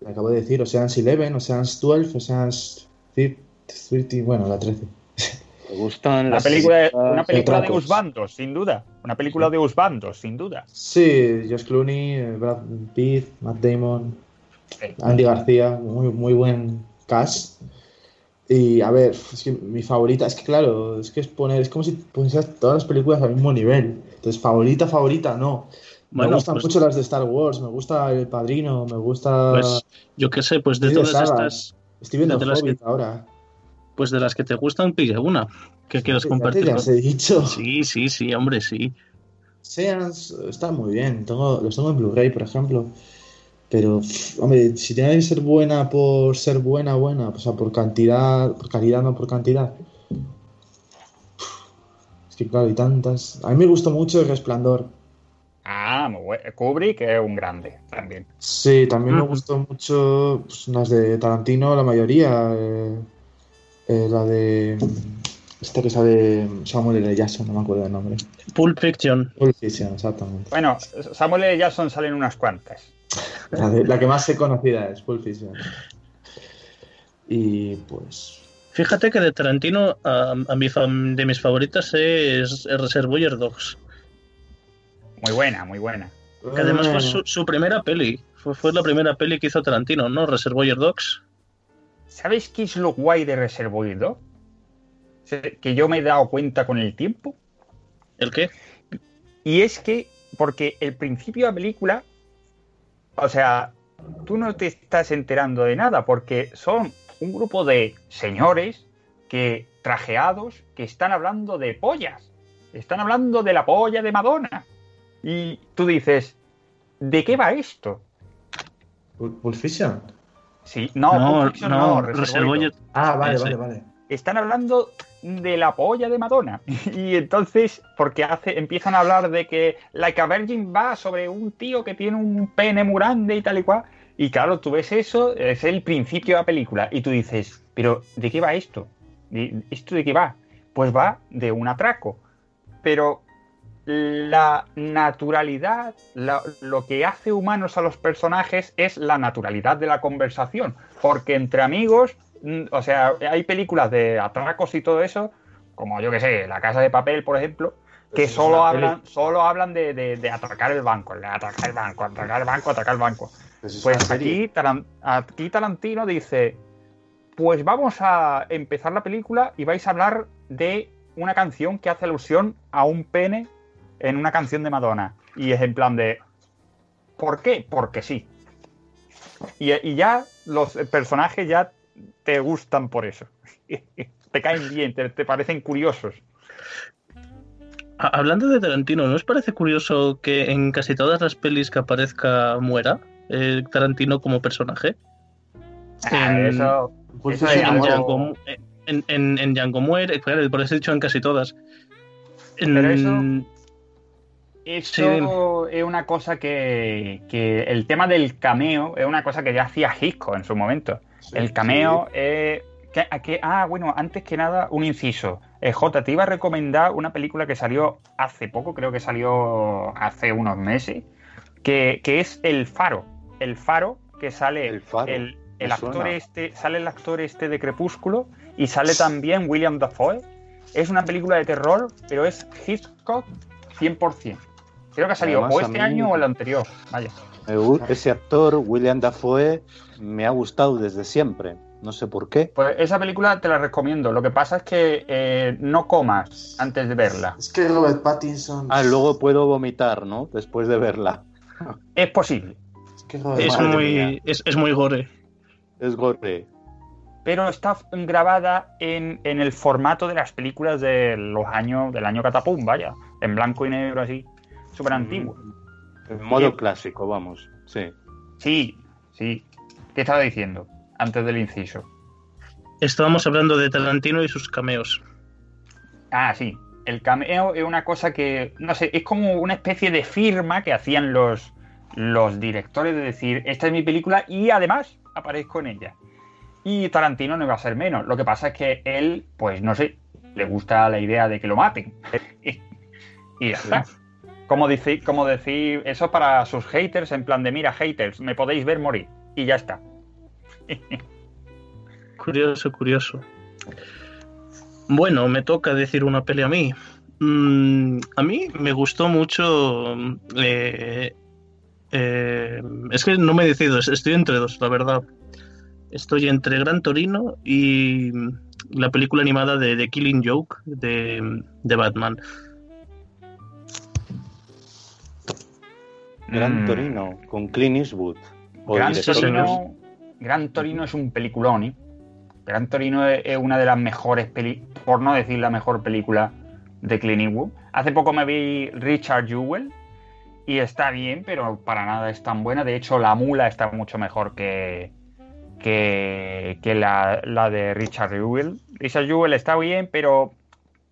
me acabo de decir, Ocean's Eleven, Ocean's 12, Ocean's 30, bueno, la 13. ¿Te gustan La las película, películas una película de Tracos. Usbandos, sin duda. Una película de Usbandos, sin duda. Sí, Josh Clooney, Brad Pitt, Matt Damon, Sí. Andy García, muy, muy buen cast. Y a ver, es que mi favorita, es que claro, es que es poner, es como si pusieras todas las películas al mismo nivel. Entonces, favorita, favorita, no. Me gustan pues- mucho las de Star Wars, me gusta El Padrino, me gusta Pues yo qué sé, pues de Sí, todas estas, Estoy viendo de las que- ahora. pues de las que te gustan, pille una. ¿Qué quieres Ya te compartir? las he dicho. Sí, sí, sí, hombre, sí. Seans está muy bien, tengo, los tengo en Blu-ray, por ejemplo. Pero, hombre, si tiene que ser buena por ser buena, buena, o sea, por cantidad, por calidad, no por cantidad. Es que, claro, hay tantas. A mí me gustó mucho El Resplandor. Ah, muy bueno. Kubrick es un grande también. Sí, también me gustó mucho pues, las de Tarantino, la mayoría. eh, eh, la de. Esta que sale Samuel L. Jackson, no me acuerdo del nombre. Pulp Fiction. Pulp Fiction, exactamente. Bueno, Samuel L. Jackson salen unas cuantas. La, de- la que más sé conocida es Pulp Fiction. Y pues. Fíjate que de Tarantino, a, a mi fam- de mis favoritas es Reservoir Dogs. Muy buena, muy buena. Que además fue su, su primera peli. Fue, fue la primera peli que hizo Tarantino, ¿no? Reservoir Dogs. ¿Sabéis qué es lo guay de Reservoir Dogs? Se- Que yo me he dado cuenta con el tiempo. ¿El qué? Y es que, porque el principio de la película, o sea, tú no te estás enterando de nada, porque son un grupo de señores que trajeados que están hablando de pollas. Están hablando de la polla de Madonna. Y tú dices, ¿de qué va esto? Pulp Fiction. Sí, no, no, Pulp Fiction no. Ah, vale, vale, vale. están hablando de la polla de Madonna. Y entonces, porque hace, empiezan a hablar de que Like a Virgin va sobre un tío que tiene un pene muy y tal y cual. Y claro, tú ves eso, es el principio de la película. Y tú dices, ¿pero de qué va esto? ¿De- ¿Esto de qué va? Pues va de un atraco. Pero la naturalidad, lo que hace humanos a los personajes es la naturalidad de la conversación. Porque entre amigos, o sea, hay películas de atracos y todo eso, como yo que sé, La Casa de Papel, por ejemplo, que es solo hablan, solo hablan de, de- de atracar el banco, de atracar el banco, atracar el banco, atracar el banco. Es Pues serie. aquí, Taran- aquí Tarantino dice, pues vamos a empezar la película y vais a hablar de una canción que hace alusión a un pene en una canción de Madonna. Y es en plan de, ¿por qué? Porque sí. Y, y ya los personajes ya te gustan por eso. te caen bien, te, te parecen curiosos. Ha- Hablando de Tarantino, ¿no os parece curioso que en casi todas las pelis que aparezca muera eh, Tarantino como personaje? Ah, En- eso, eso En. Django, mu- en, en, en Django muere, claro, por eso he dicho en casi todas. Pero eso- Eso Sí, es una cosa que, que el tema del cameo es una cosa que ya hacía Hitchcock en su momento. Sí, El cameo es... que- a que- ah, bueno, antes que nada, un inciso. Eh, J, te iba a recomendar una película que salió hace poco, creo que salió hace unos meses, que, que es El Faro. El Faro, que sale El Faro, el, actor suena. este, sale el actor este de Crepúsculo y sale también William Dafoe. Es una película de terror, pero es Hitchcock 100%. Creo que ha salido Además, o este mí- año o el anterior. Vaya. Ese actor, William Dafoe, me ha gustado desde siempre. No sé por qué. Pues esa película te la recomiendo. Lo que pasa es que eh, no comas antes de verla. Es que Robert Pattinson. Ah, luego puedo vomitar, ¿no? Después de verla. Es posible. Es que Es muy, es, es muy gore. Es gore. Pero está grabada en, en el formato de las películas de los años, del año Catapum, vaya. En blanco y negro así. Súper antiguo. En modo clásico, vamos. Sí. Sí, sí. ¿Qué estaba diciendo? Antes del inciso. Estábamos hablando de Tarantino y sus cameos. Ah, sí. El cameo es una cosa que, no sé, es como una especie de firma que hacían los, los directores de decir, esta es mi película y además aparezco en ella. Y Tarantino no iba a ser menos. Lo que pasa es que él, pues no sé, le gusta la idea de que lo maten. y ya está. Como decir, decir eso para sus haters, en plan de, mira, haters, me podéis ver morir. Y ya está. Curioso, curioso. Bueno, me toca decir una peli a mí. Mm, a mí me gustó mucho. eh, eh, es que no me decido, es- estoy entre dos, la verdad. Estoy entre Gran Torino y la película animada de, The Killing Joke de Batman. Gran Mm. Torino, con Clint Eastwood. Gran. Torino, Gran Torino es un peliculón, ¿eh? Gran Torino es es una de las mejores películas, por no decir la mejor película de Clint Eastwood. Hace poco me vi Richard Jewell y está bien, pero para nada es tan buena. De hecho, La Mula está mucho mejor que, que, que la, la de Richard Jewell. Richard Jewell está bien, pero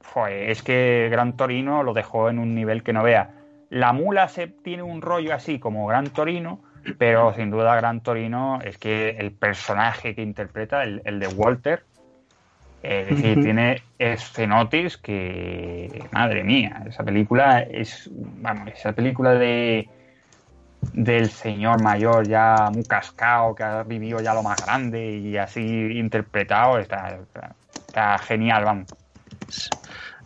joder, es que Gran Torino lo dejó en un nivel que no vea. La Mula se tiene un rollo así como Gran Torino, pero sin duda Gran Torino es que el personaje que interpreta, el, el de Walter, eh, es decir, tiene escenotis que, madre mía, esa película es, vamos, esa película de del señor mayor ya muy cascado, que ha vivido ya lo más grande y así interpretado, está, está, está genial, vamos.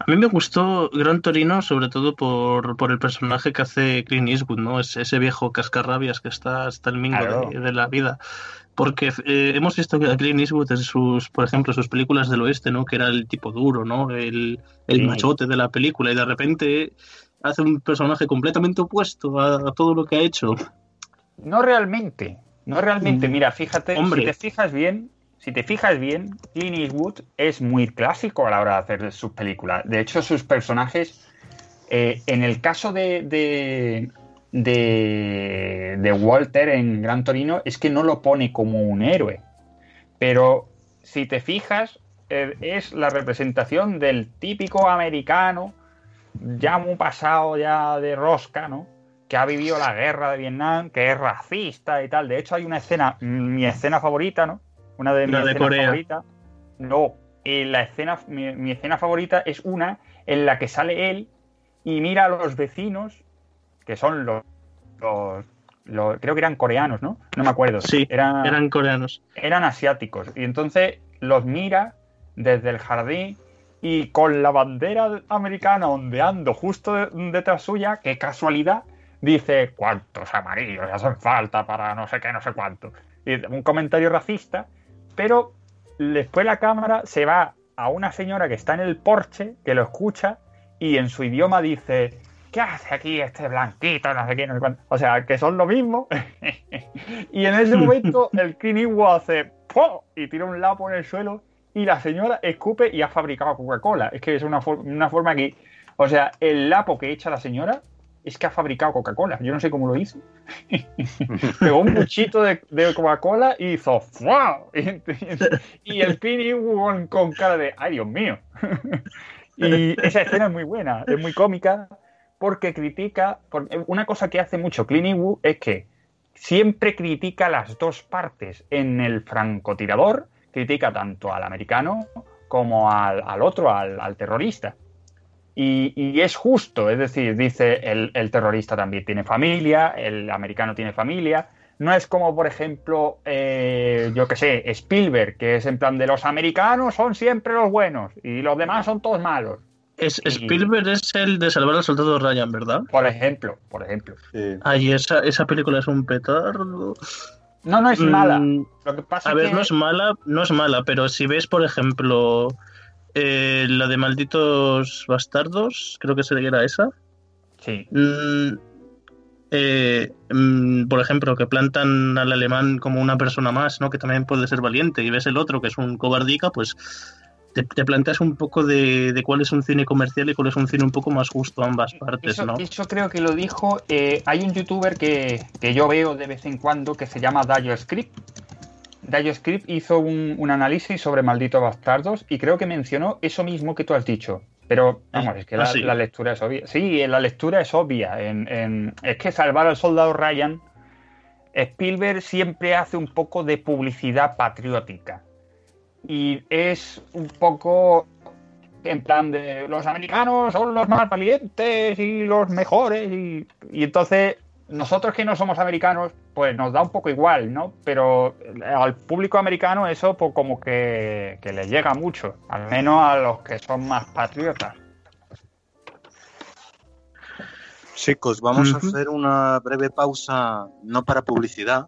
A mí me gustó Gran Torino sobre todo por, por el personaje que hace Clint Eastwood, ¿no? Es, ese viejo cascarrabias que está hasta el mingo Claro. de, de la vida. Porque eh, hemos visto que a Clint Eastwood en sus, por ejemplo, sus películas del oeste, ¿no? Que era el tipo duro, ¿no? El, el Sí. machote de la película y de repente hace un personaje completamente opuesto a, a todo lo que ha hecho. No realmente, no realmente. Mm. Mira, fíjate, Hombre. si te fijas bien, si te fijas bien, Clint Eastwood es muy clásico a la hora de hacer sus películas. De hecho, sus personajes, eh, en el caso de, de, de, de Walter en Gran Torino, es que no lo pone como un héroe. Pero si te fijas, eh, es la representación del típico americano, ya muy pasado ya de rosca, ¿no? que ha vivido la guerra de Vietnam, que es racista y tal. De hecho, hay una escena, mi escena favorita, ¿no? Una de mis de escenas Corea. favoritas. No, eh, la escena, mi, mi escena favorita es una en la que sale él y mira a los vecinos, que son los, los- los- creo que eran coreanos, ¿no? No me acuerdo. Sí, Era- Eran coreanos. eran asiáticos. Y entonces los mira desde el jardín y con la bandera americana ondeando justo de- detrás suya, qué casualidad, dice, ¿cuántos amarillos hacen falta para no sé qué, no sé cuánto? Y un comentario racista, pero después la cámara se va a una señora que está en el porche, que lo escucha, y en su idioma dice, ¿qué hace aquí este blanquito? No sé qué, no sé cuánto. O sea, que son lo mismo. y en ese momento el Clint hace ¡po! y tira un lapo en el suelo y la señora escupe y ha fabricado Coca-Cola. Es que es una, una forma que... O sea, el lapo que echa la señora es que ha fabricado Coca-Cola. Yo no sé cómo lo hizo. Pegó un buchito de, de Coca-Cola y hizo ¡fua! Y, el Eastwood con, con cara de ¡ay, Dios mío! Y esa escena es muy buena, es muy cómica, porque critica. porque una cosa que hace mucho Clint Eastwood es que siempre critica las dos partes. En el francotirador, critica tanto al americano como al, al otro, al, al terrorista. Y, y es justo, es decir, dice el, el terrorista también tiene familia, el americano tiene familia. No es como, por ejemplo, eh, yo que sé, Spielberg, que es en plan de los americanos son siempre los buenos y los demás son todos malos. Es, Spielberg es el de salvar al soldado Ryan, ¿verdad? Por ejemplo, por ejemplo. Sí. Ay, esa, esa película es un petardo. No, no es mala. Mm, Lo que pasa a ver, no es mala, no es mala, pero si ves, por ejemplo, eh, la de Malditos Bastardos, creo que era esa. Sí. Mm, eh, mm, por ejemplo, que plantan al alemán como una persona más, ¿no? Que también puede ser valiente, y ves el otro que es un cobardica, pues te, planteas un poco de, cuál es un cine comercial y cuál es un cine un poco más justo a ambas partes, eso, ¿no? Eso creo que lo dijo. Eh, hay un youtuber que, yo veo de vez en cuando que se llama Dayo Script. Dayo Script hizo un, análisis sobre Malditos Bastardos y creo que mencionó eso mismo que tú has dicho. Pero vamos, es que la, ah, lectura es obvia. Sí, la lectura es obvia. es que salvar al soldado Ryan, Spielberg siempre hace un poco de publicidad patriótica y es un poco en plan de los americanos son los más valientes y los mejores y, entonces nosotros que no somos americanos pues nos da un poco igual, ¿no? Pero al público americano eso pues como que, que le llega mucho, al menos a los que son más patriotas. Chicos, vamos a hacer una breve pausa, no para publicidad,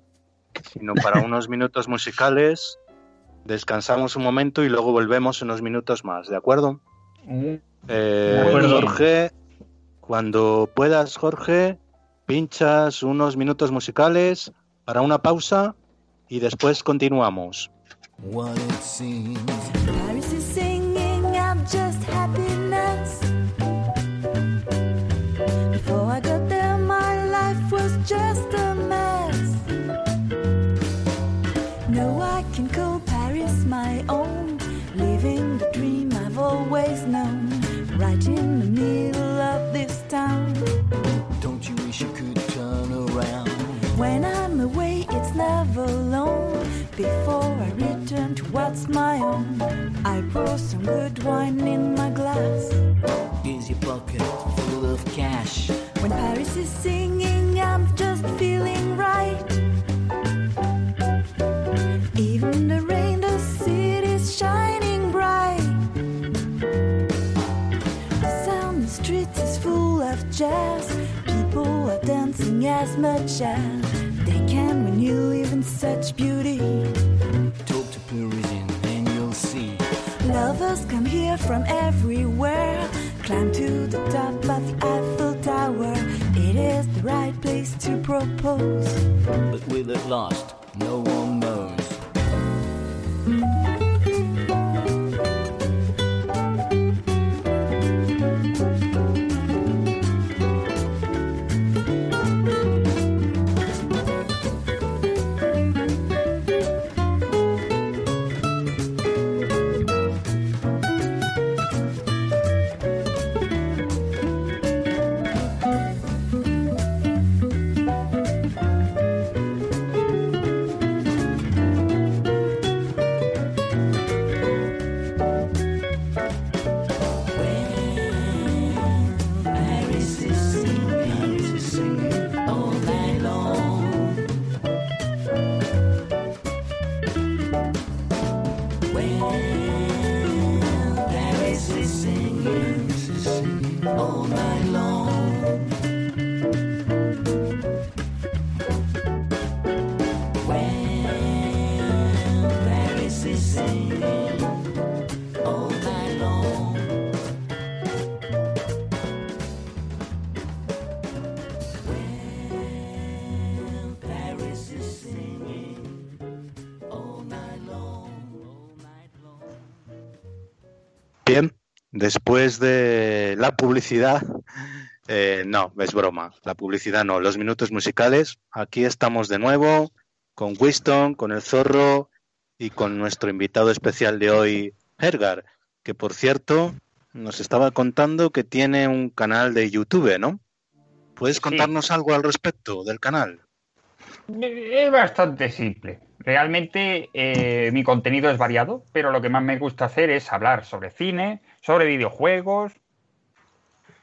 sino para unos minutos musicales descansamos un momento y luego volvemos unos minutos más, ¿de acuerdo? Eh, Jorge, cuando puedas, Jorge, pinchas unos minutos musicales para una pausa y después continuamos. My own, I pour some good wine in my glass. Is your pocket full of cash? When Paris is singing, I'm just feeling right. Even the rain, the city's shining bright. The sound the streets is full of jazz. People are dancing as much as they can when you live in such beauty. Lovers come here from everywhere. Climb to the top of Eiffel Tower. It is the right place to propose. But will it last? Después de la publicidad, eh, no, es broma, la publicidad no, los minutos musicales, aquí estamos de nuevo con Winston, con el zorro y con nuestro invitado especial de hoy, Hergar, que por cierto nos estaba contando que tiene un canal de YouTube, ¿no? ¿Puedes contarnos algo al respecto del canal? Es bastante simple. Realmente eh, mi contenido es variado, pero lo que más me gusta hacer es hablar sobre cine, sobre videojuegos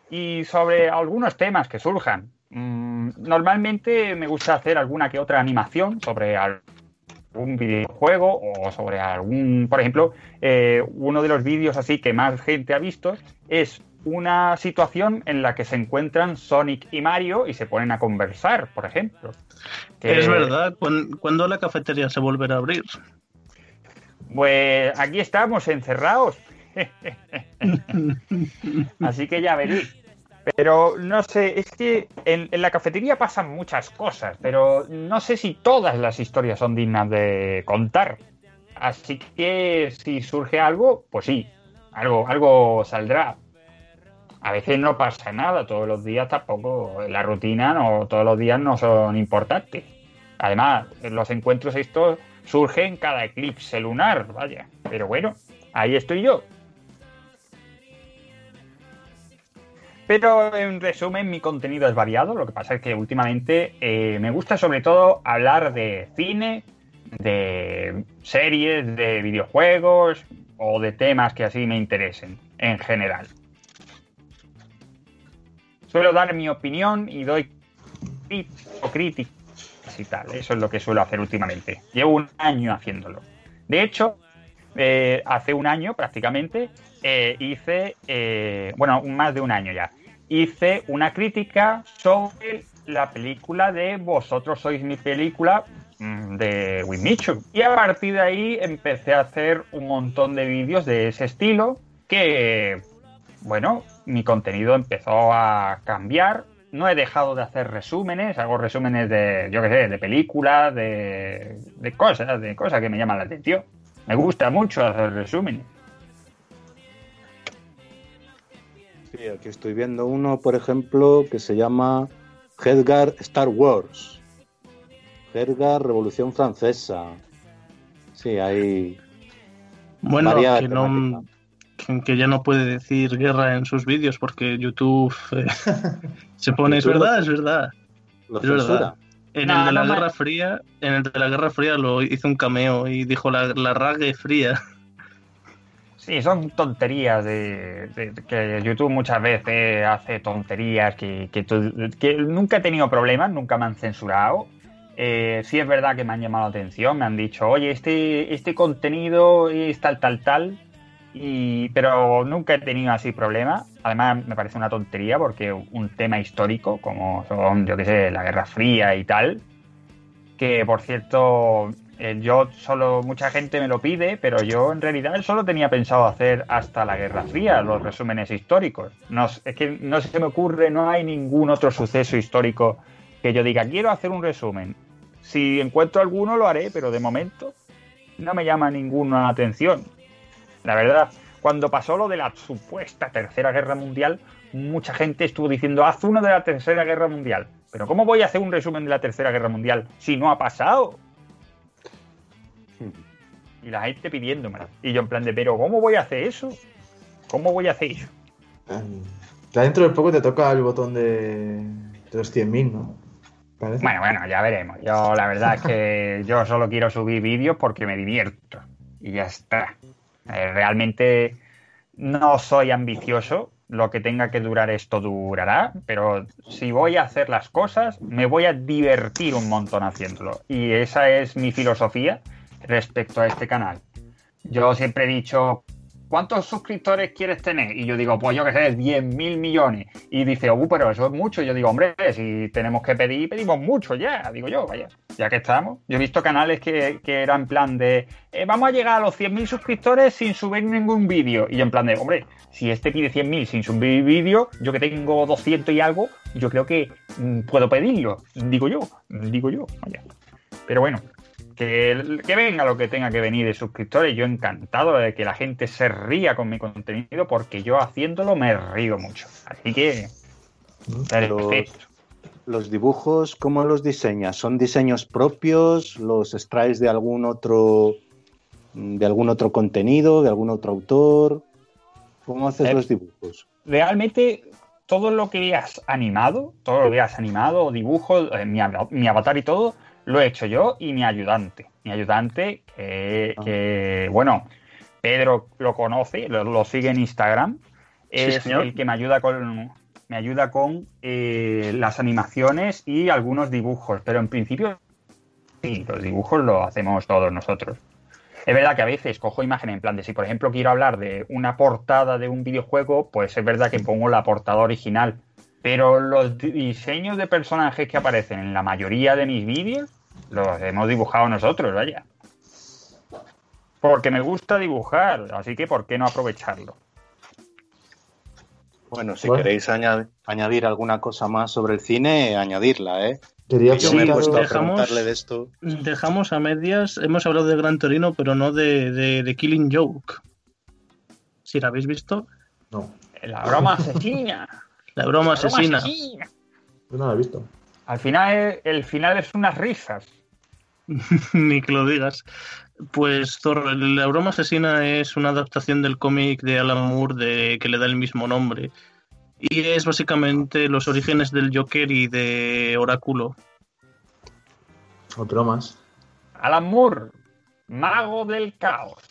y sobre algunos temas que surjan. Mm, normalmente me gusta hacer alguna que otra animación sobre algún videojuego o sobre algún, por ejemplo, eh, uno de los vídeos así que más gente ha visto es una situación en la que se encuentran Sonic y Mario y se ponen a conversar, por ejemplo. Que- Es verdad. ¿Cuán- ¿Cuándo la cafetería se volverá a abrir? Pues aquí estamos encerrados. Así que ya veréis. Pero no sé, es que en, en la cafetería pasan muchas cosas, pero no sé si todas las historias son dignas de contar. Así que si surge algo, pues sí, algo, algo saldrá. A veces no pasa nada, todos los días tampoco, la rutina no, todos los días no son importantes. Además, los encuentros estos surgen cada eclipse lunar, vaya. Pero bueno, ahí estoy yo. Pero en resumen, mi contenido es variado. Lo que pasa es que últimamente eh, me gusta sobre todo hablar de cine, de series, de videojuegos o de temas que así me interesen en general. Suelo dar mi opinión y doy críticas y tal. Eso es lo que suelo hacer últimamente. Llevo un año haciéndolo. De hecho, eh, hace un año prácticamente eh, hice, eh, bueno, más de un año ya, hice una crítica sobre la película de Vosotros sois mi película mm, de Winmichu. Y a partir de ahí empecé a hacer un montón de vídeos de ese estilo que, bueno, mi contenido empezó a cambiar. No he dejado de hacer resúmenes, hago resúmenes de, yo qué sé, de películas, de, de cosas, de cosas que me llaman la atención. Me gusta mucho hacer resúmenes. Sí, aquí estoy viendo uno, por ejemplo, que se llama Edgar Star Wars. Edgar Revolución Francesa. Sí, hay Bueno, que, no, temática. Que, ya no puede decir guerra en sus vídeos porque YouTube eh, se pone, es YouTube verdad, es verdad. Es verdad. En No, el de la no me- Guerra Fría, en el de la Guerra Fría lo hizo un cameo y dijo la, la rague fría. Sí, son tonterías de, de- que YouTube muchas veces hace tonterías que, que, que nunca he tenido problemas, nunca me han censurado. Eh, sí es verdad que me han llamado la atención, me han dicho, oye, este, este contenido es tal, tal, tal, y, pero nunca he tenido así problemas. Además, me parece una tontería porque un tema histórico, como son, yo qué sé, la Guerra Fría y tal, que por cierto, eh, yo solo, mucha gente me lo pide, pero yo en realidad solo tenía pensado hacer hasta la Guerra Fría, los resúmenes históricos. No, es que no se me ocurre, no hay ningún otro suceso histórico que yo diga, quiero hacer un resumen. Si encuentro alguno lo haré, pero de momento no me llama ninguna atención. La verdad, cuando pasó lo de la supuesta Tercera Guerra Mundial, mucha gente estuvo diciendo, haz uno de la Tercera Guerra Mundial. Pero ¿cómo voy a hacer un resumen de la Tercera Guerra Mundial si no ha pasado? Y la gente pidiéndomelo. Y yo en plan de, pero ¿cómo voy a hacer eso? ¿Cómo voy a hacer eso? Ya dentro de poco te toca el botón de, de los 100.000, ¿no? Parece. Bueno, bueno, ya veremos. Yo la verdad es que yo solo quiero subir vídeos porque me divierto. Y ya está. Eh, realmente no soy ambicioso. Lo que tenga que durar esto durará. Pero si voy a hacer las cosas, me voy a divertir un montón haciéndolo. Y esa es mi filosofía respecto a este canal. Yo siempre he dicho, ¿cuántos suscriptores quieres tener? Y yo digo, pues yo qué sé, 10 mil millones. Y dice, uh, pero eso es mucho. Yo digo, hombre, si tenemos que pedir, pedimos mucho ya. Digo yo, vaya, ya que estamos. Yo he visto canales que, eran en plan de, eh, vamos a llegar a los 100.000 suscriptores sin subir ningún vídeo. Y yo en plan de, hombre, si este pide 100.000 sin subir vídeo, yo que tengo 200 y algo, yo creo que mm, puedo pedirlo. Digo yo, digo yo, vaya. Pero bueno, que, que venga lo que tenga que venir de suscriptores. Yo encantado de que la gente se ría con mi contenido porque yo haciéndolo me río mucho. Así que, perfecto. Los dibujos, ¿cómo los diseñas? ¿Son diseños propios? ¿Los extraes de algún otro de algún otro contenido, de algún otro autor? ¿Cómo haces Eh, los dibujos? Realmente, todo lo que veas animado, todo lo que veas animado, dibujos, eh, mi avatar y todo, lo he hecho yo y mi ayudante. Mi ayudante, que, Ah. que, bueno, Pedro lo conoce, lo, lo sigue en Instagram, es el que me ayuda con me ayuda con eh, las animaciones y algunos dibujos, pero en principio sí, los dibujos los hacemos todos nosotros. Es verdad que a veces cojo imágenes en plan de si, por ejemplo, quiero hablar de una portada de un videojuego, pues es verdad que pongo la portada original. Pero los diseños de personajes que aparecen en la mayoría de mis vídeos los hemos dibujado nosotros, vaya. Porque me gusta dibujar, así que ¿por qué no aprovecharlo? Bueno, si Bueno. queréis añad- añadir alguna cosa más sobre el cine, añadirla, ¿eh? Quería Yo me he Sí, puesto a dejamos- preguntarle de esto. Dejamos a medias, hemos hablado de Gran Torino, pero no de, de, de Killing Joke. Si la habéis visto, No, La broma asesina. La broma la broma asesina. asesina. yo no la he visto. Al final, el final es unas risas. Ni que lo digas. Pues Thor, la broma asesina es una adaptación del cómic de Alan Moore de, que le da el mismo nombre. Y es básicamente los orígenes del Joker y de Oráculo. Otro más. Alan Moore, mago del caos.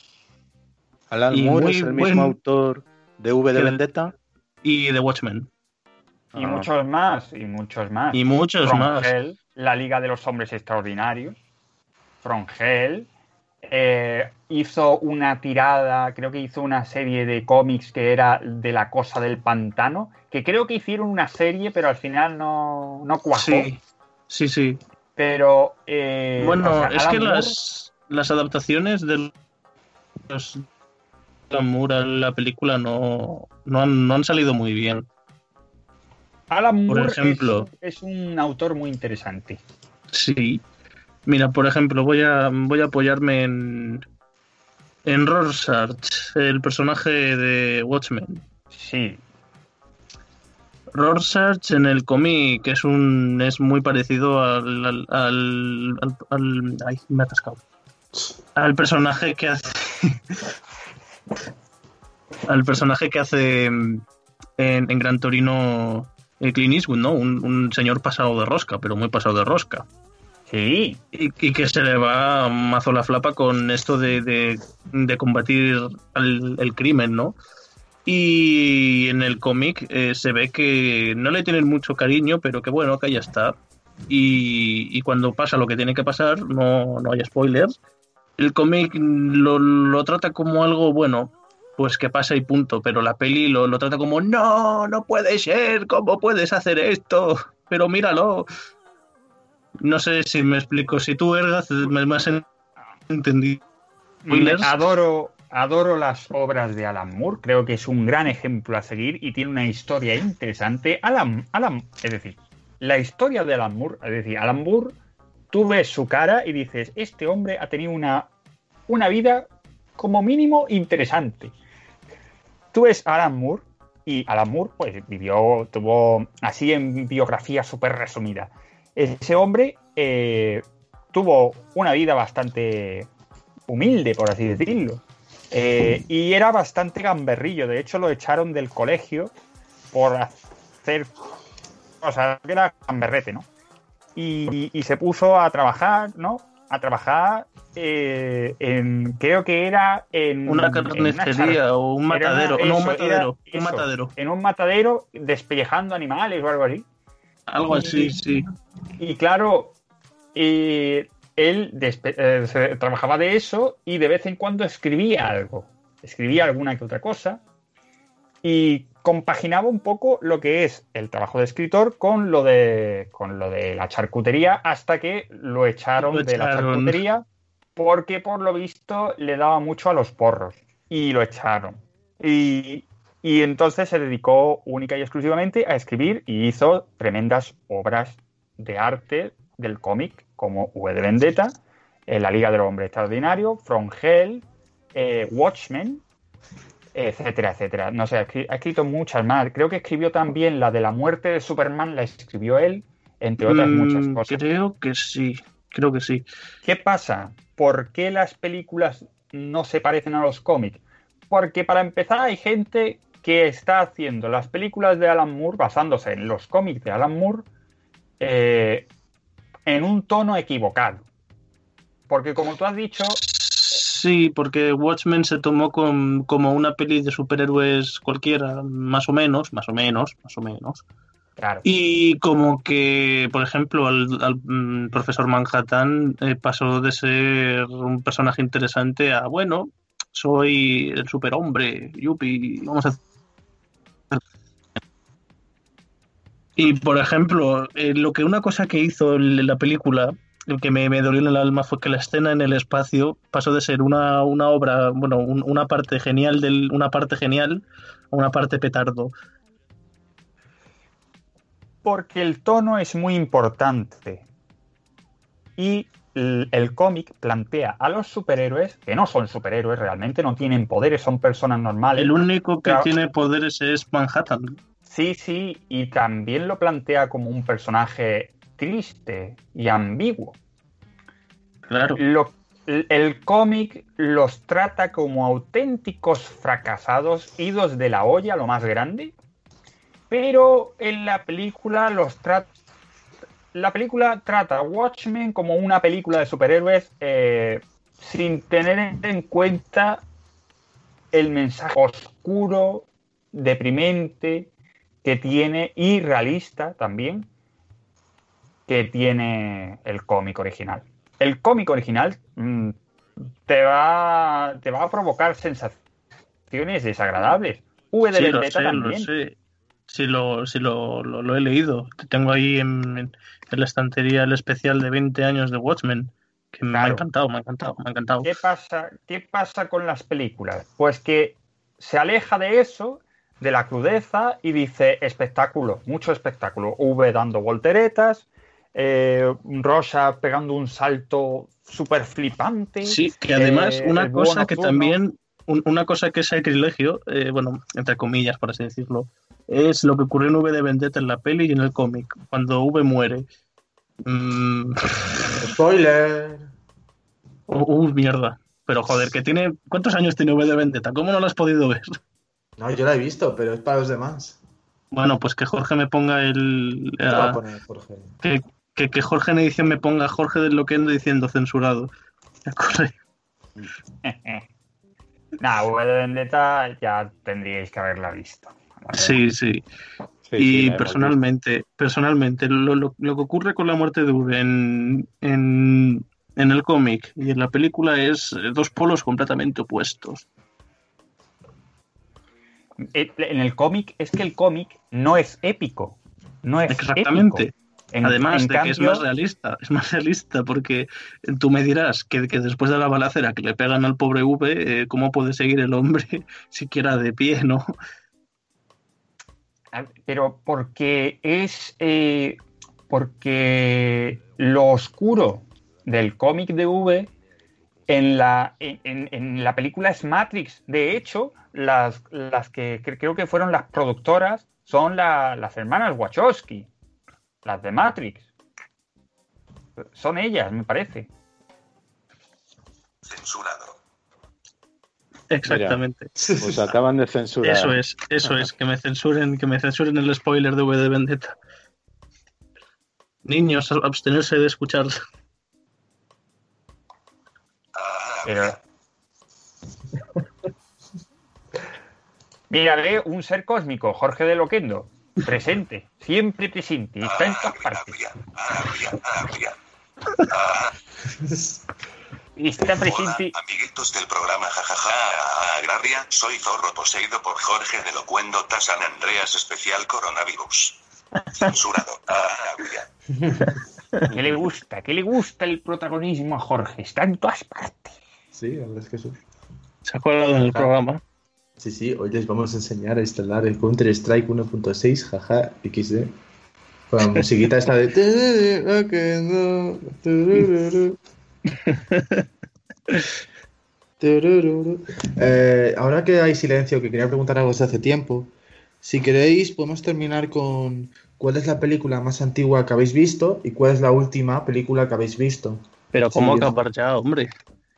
Alan Y Moore es el buen- mismo autor de V de que- Vendetta. Y de Watchmen. Y Ah. muchos más, y muchos más. Y muchos From más. Hell, la Liga de los Hombres Extraordinarios. From Hell. eh, hizo una tirada, creo que hizo una serie de cómics que era de la cosa del pantano, que creo que hicieron una serie, pero al final no, no cuajó. Sí, sí, sí. Pero. eh, Bueno, o sea, es que Moore- las, las adaptaciones de los Moore a la película no, no, han, no han salido muy bien. Alan por Moore ejemplo- es, es un autor muy interesante. Sí. Mira, por ejemplo, voy a, voy a apoyarme en, en Rorschach, el personaje de Watchmen. Sí, Rorschach en el cómic es un es muy parecido al, al, al, al- al- ay, me atascado. Al personaje que hace al personaje que hace en, en Gran Torino eh, Clint Eastwood, ¿no? Un, un señor pasado de rosca, pero muy pasado de rosca. sí. Y, y que se le va mazo la flapa con esto de, de- de combatir el crimen, ¿no? Y en el cómic eh, se ve que no le tienen mucho cariño, pero que bueno, que ya está. Y, y cuando pasa lo que tiene que pasar, no, no hay spoilers, el cómic lo, lo trata como algo bueno, pues que pasa y punto, pero la peli lo, lo trata como, no, no puede ser, ¿cómo puedes hacer esto? Pero míralo. No sé si me explico, si tú, Ergaz, me me has en- entendido. Adoro, adoro las obras de Alan Moore. Creo que es un gran ejemplo a seguir y tiene una historia interesante. Alan, Alan, es decir, la historia de Alan Moore, es decir, Alan Moore, tú ves su cara y dices, este hombre ha tenido una, una vida como mínimo interesante. Tú ves Alan Moore y Alan Moore pues vivió, tuvo así en biografía súper resumida. Ese hombre eh, tuvo una vida bastante humilde, por así decirlo. Eh, y era bastante gamberrillo. De hecho, lo echaron del colegio por hacer. O sea, que era gamberrete, ¿no? Y se puso a trabajar, ¿no? A trabajar eh, en. Creo que era en. Una en carnicería o un una- matadero. no, un matadero. Un. En un matadero despellejando animales o algo así. Algo así, sí. Y claro, él eh, trabajaba de eso y de vez en cuando escribía algo. Escribía alguna que otra cosa y compaginaba un poco lo que es el trabajo de escritor con lo de, con lo de la charcutería hasta que lo echaron, Lo de la charcutería porque por lo visto le daba mucho a los porros y lo echaron. Y, y entonces se dedicó única y exclusivamente a escribir y hizo tremendas obras de arte del cómic, como V de Vendetta, eh, La Liga del Hombre Extraordinario, From Hell, eh, Watchmen, etcétera, etcétera. No sé, ha escri- ha escrito muchas más. Creo que escribió también la de la muerte de Superman, la escribió él, entre otras muchas Mm, cosas. Creo que sí. Creo que sí. ¿Qué pasa? ¿Por qué las películas no se parecen a los cómics? Porque para empezar hay gente que está haciendo las películas de Alan Moore basándose en los cómics de Alan Moore eh, en un tono equivocado. Porque como tú has dicho, Sí, porque Watchmen se tomó con- como una peli de superhéroes cualquiera, más o menos, más o menos, más o menos. Y como que, por ejemplo, al, mm, profesor Manhattan eh, pasó de ser un personaje interesante a, bueno, soy el superhombre, yupi, vamos a... Y, por ejemplo, eh, lo que una cosa que hizo la película, lo que me, me dolió en el alma fue que la escena en el espacio pasó de ser una, una obra, bueno, un- una parte genial del, una parte genial a una parte petardo. Porque el tono es muy importante. Y el, cómic plantea a los superhéroes, que no son superhéroes realmente, no tienen poderes, son personas normales. El único que Claro. tiene poderes es Manhattan. Sí, sí, y también lo plantea como un personaje triste y ambiguo. Claro. Lo- el cómic los trata como auténticos fracasados, idos de la olla, lo más grande, pero en la película los trata. La película trata a Watchmen como una película de superhéroes eh, sin tener en cuenta el mensaje oscuro, deprimente que tiene y realista también que tiene el cómic original. El cómic original mm, te, va, te va a provocar sensaciones desagradables. V de Sí, Vendetta sé, también. Sí, lo, sí lo, lo- lo he leído. Tengo ahí en, en- la estantería el especial de 20 años de Watchmen. Que me ha encantado, me ha encantado, me ha encantado. ¿Qué pasa, ¿Qué pasa con las películas? Pues que se aleja de eso, de la crudeza, y dice espectáculo, mucho espectáculo. V dando volteretas, eh, Rosa pegando un salto súper flipante. Sí, que además eh, una cosa que también, un- una cosa que es sacrilegio, eh, bueno, entre comillas, por así decirlo, es lo que ocurrió en V de Vendetta en la peli y en el cómic, cuando V muere. Mm, Spoiler. uh, uh, mierda. Pero joder, que tiene. ¿Cuántos años tiene V de Vendetta? ¿Cómo no lo has podido ver? No, yo la he visto, pero es para los demás. Bueno, pues que Jorge me ponga el. ¿Qué va ah, a poner, Jorge? que, que, que Jorge en edición me ponga Jorge de Loquendo diciendo censurado. Nah, V de Vendetta ya tendríais que haberla visto. Sí, sí. Sí, y personalmente, personalmente, lo, lo- lo que ocurre con la muerte de V en, en, en el cómic y en la película es eh, dos polos completamente opuestos. Eh, En el cómic es que el cómic no es épico. No es Exactamente. épico. En- Además en de que es más realista, es más realista porque tú me dirás que, que después de la balacera que le pegan al pobre V, eh, ¿cómo puede seguir el hombre siquiera de pie, no? Pero porque es. eh, porque lo oscuro del cómic de V en la, en, en- la película es Matrix. De hecho, las, las que cre- creo que fueron las productoras son la- las hermanas Wachowski, las de Matrix. Son ellas, me parece. Censurado. Exactamente. Pues acaban de censurar. Eso es, eso es, que me censuren, que me censuren el spoiler de V de Vendetta. Niños, abstenerse de escuchar. Mira, ve un ser cósmico, Jorge de Loquendo, presente, siempre presente, está en todas partes. Abria, abria, abria. Y está presente. Hola, amiguitos del programa jajaja agraria, soy zorro poseído por Jorge de Locuendo Tasan Andreas especial coronavirus. Censurado. Ah. ¿Qué le gusta? ¿Qué le gusta el protagonismo a Jorge? Está en todas partes. Sí, la verdad es que sí. Se ha colado en el programa. Sí, sí, hoy les vamos a enseñar a instalar el Counter-Strike 1.6, jaja, XD. Con la musiquita esta de... Eh, ahora que hay silencio, que quería preguntar algo desde hace tiempo, si queréis podemos terminar con cuál es la película más antigua que habéis visto y cuál es la última película que habéis visto. Pero ¿cómo Sí, acabar ya, hombre?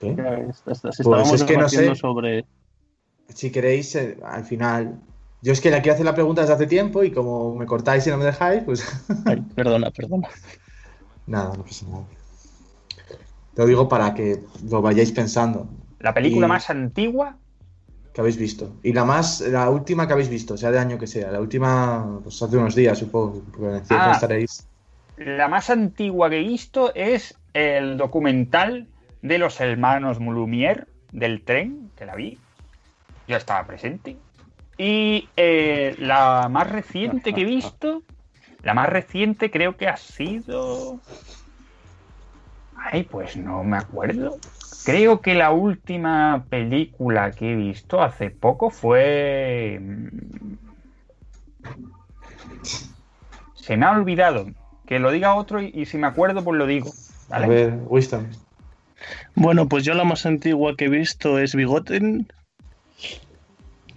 ¿Eh? Ya, est- est- Estábamos Pues es que no debatiendo sé. sobre... Si queréis, eh, al final... Yo es que le quiero hacer la pregunta desde hace tiempo y como me cortáis y no me dejáis, pues... Ay, perdona, perdona. Nada, no pasa nada. Te lo digo para que lo vayáis pensando. La película Y- más antigua, que habéis visto. Y la más, la última que habéis visto, sea de año que sea. La última, pues hace unos días, supongo. Porque en cierto Ah. estaréis. La más antigua que he visto es el documental de los hermanos Lumière del tren, que la vi. Yo estaba presente. Y eh, la más reciente que he visto, la más reciente creo que ha sido... Ay, pues no me acuerdo. Creo que la última película que he visto hace poco fue... mm, Se me ha olvidado. Que lo diga otro y, y si me acuerdo, pues lo digo. A ver, Winston. Bueno, pues yo la más antigua que he visto es Bigoten.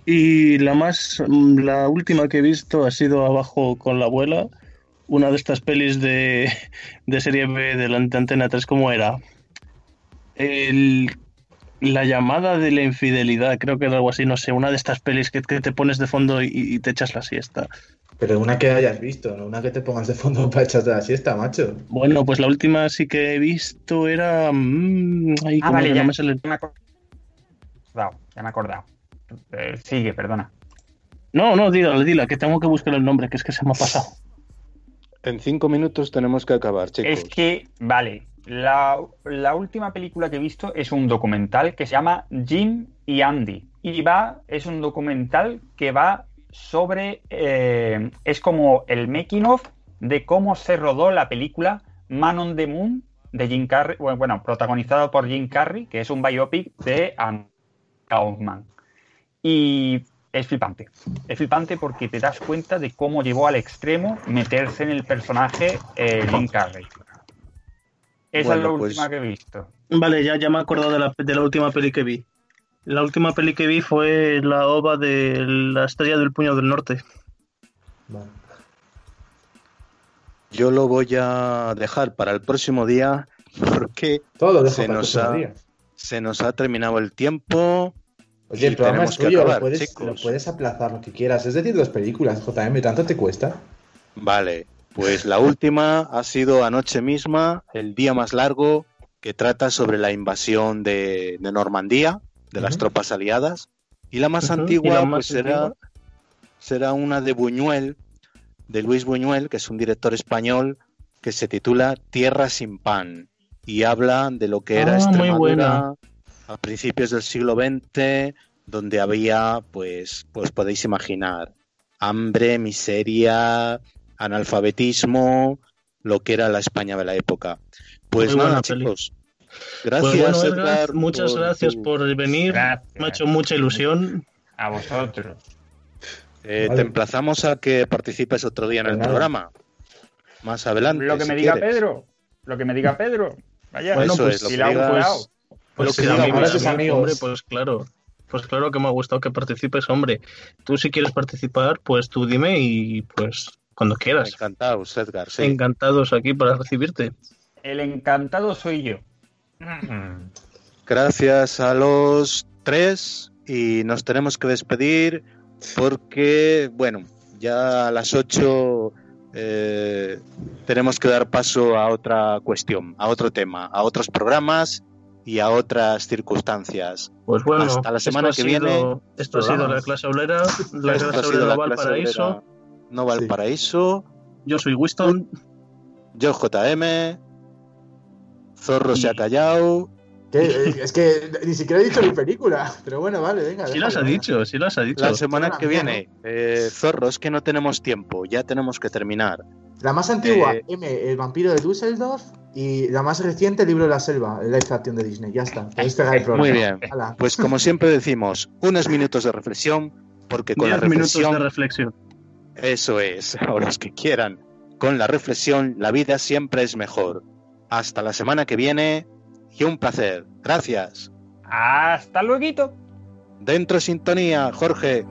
Y la más mm, la última que he visto ha sido Abajo con la abuela, una de estas pelis de, de serie B de la Antena 3, ¿cómo era? El- la llamada de la infidelidad, creo que era algo así, no sé, una de estas pelis que, que te pones de fondo y, y te echas la siesta. Pero una que hayas visto, no una que te pongas de fondo para echarte la siesta, macho. Bueno, pues la última sí que he visto era... mm, ay, Ah, ¿cómo vale, que no ya, me sale? ya me he acordado. Ya me he acordado. Eh, sigue, perdona. No, no, dila, dila, que tengo que buscar el nombre, que es que se me ha pasado. En cinco minutos tenemos que acabar. Es que, vale, la, la última película que he visto es un documental que se llama Jim y Andy. Y va, es un documental que va sobre, eh, es como el making of de cómo se rodó la película Man on the Moon de Jim Carrey, bueno, bueno, protagonizado por Jim Carrey, que es un biopic de Anne Kaufman. Y es flipante. Es flipante porque te das cuenta de cómo llevó al extremo meterse en el personaje eh, Jim Carrey. Esa Bueno, es la pues- última que he visto. Vale, ya, ya me he acordado de la, de la última peli que vi. La última peli que vi fue la ova de la estrella del puño del norte. Vale. Yo lo voy a dejar para el próximo día porque Todo nos ha- día. se nos ha terminado el tiempo. Oye, el y programa es que tuyo, acabar, lo, puedes, lo puedes aplazar lo que quieras. Es decir, dos películas, JM, ¿tanto te cuesta? Vale, pues la última ha sido anoche misma, el día más largo, que trata sobre la invasión de, de Normandía, de las tropas aliadas. Y la más antigua ¿y la pues más será, antigua? será una de Buñuel, de Luis Buñuel, que es un director español, que se titula Tierra sin pan. Y habla de lo que era Ah, muy Extremadura buena. A principios del siglo XX, donde había, pues, pues podéis imaginar, hambre, miseria, analfabetismo, lo que era la España de la época. Pues Muy nada, chicos. Pues Gracias, bueno, Edgar, Edgar, muchas por gracias tu- por venir. Gracias. Me ha hecho mucha ilusión. A vosotros. Eh, Vale. Te emplazamos a que participes otro día en Pues el programa. Más adelante. Lo que si me diga quieres. Pedro. Lo que me diga Pedro. Vaya. Bueno, Eso pues es, lo si que digas-. Pues Lo que sí, a mí, a mí, hombre, pues claro. Pues claro que me ha gustado que participes, hombre. Tú si quieres participar, pues tú dime y pues cuando quieras. Encantados, Edgar. sí. Encantados aquí para recibirte. El encantado soy yo. Gracias a los tres y nos tenemos que despedir porque, bueno, ya a las ocho eh, tenemos que dar paso a otra cuestión, a otro tema, a otros programas y a otras circunstancias. Pues bueno, Hasta la semana que sido- viene, Esto ha sido la clase obrera, la Esto clase obrera no Valparaíso. No Sí. Valparaíso, Yo soy Winston. yo JM, Zorro se ha Y- callado. ¿Qué? Eh, Es que ni siquiera he dicho mi película. Pero bueno, vale, venga. Sí las ha dicho, sí las ha dicho. La semana que viene, eh, Zorro, es que no tenemos tiempo, ya tenemos que terminar. La más antigua, Eh, M, El vampiro de Dusseldorf. Y la más reciente, El libro de la selva, el live action de Disney. Ya está. Pegar el programa. Muy bien. Hala. Pues como siempre decimos, unos minutos de reflexión, porque con la Diez minutos reflexión, de reflexión. eso es, o los que quieran, con la reflexión la vida siempre es mejor. Hasta la semana que viene y un placer. Gracias. Hasta luego. Dentro sintonía, Jorge.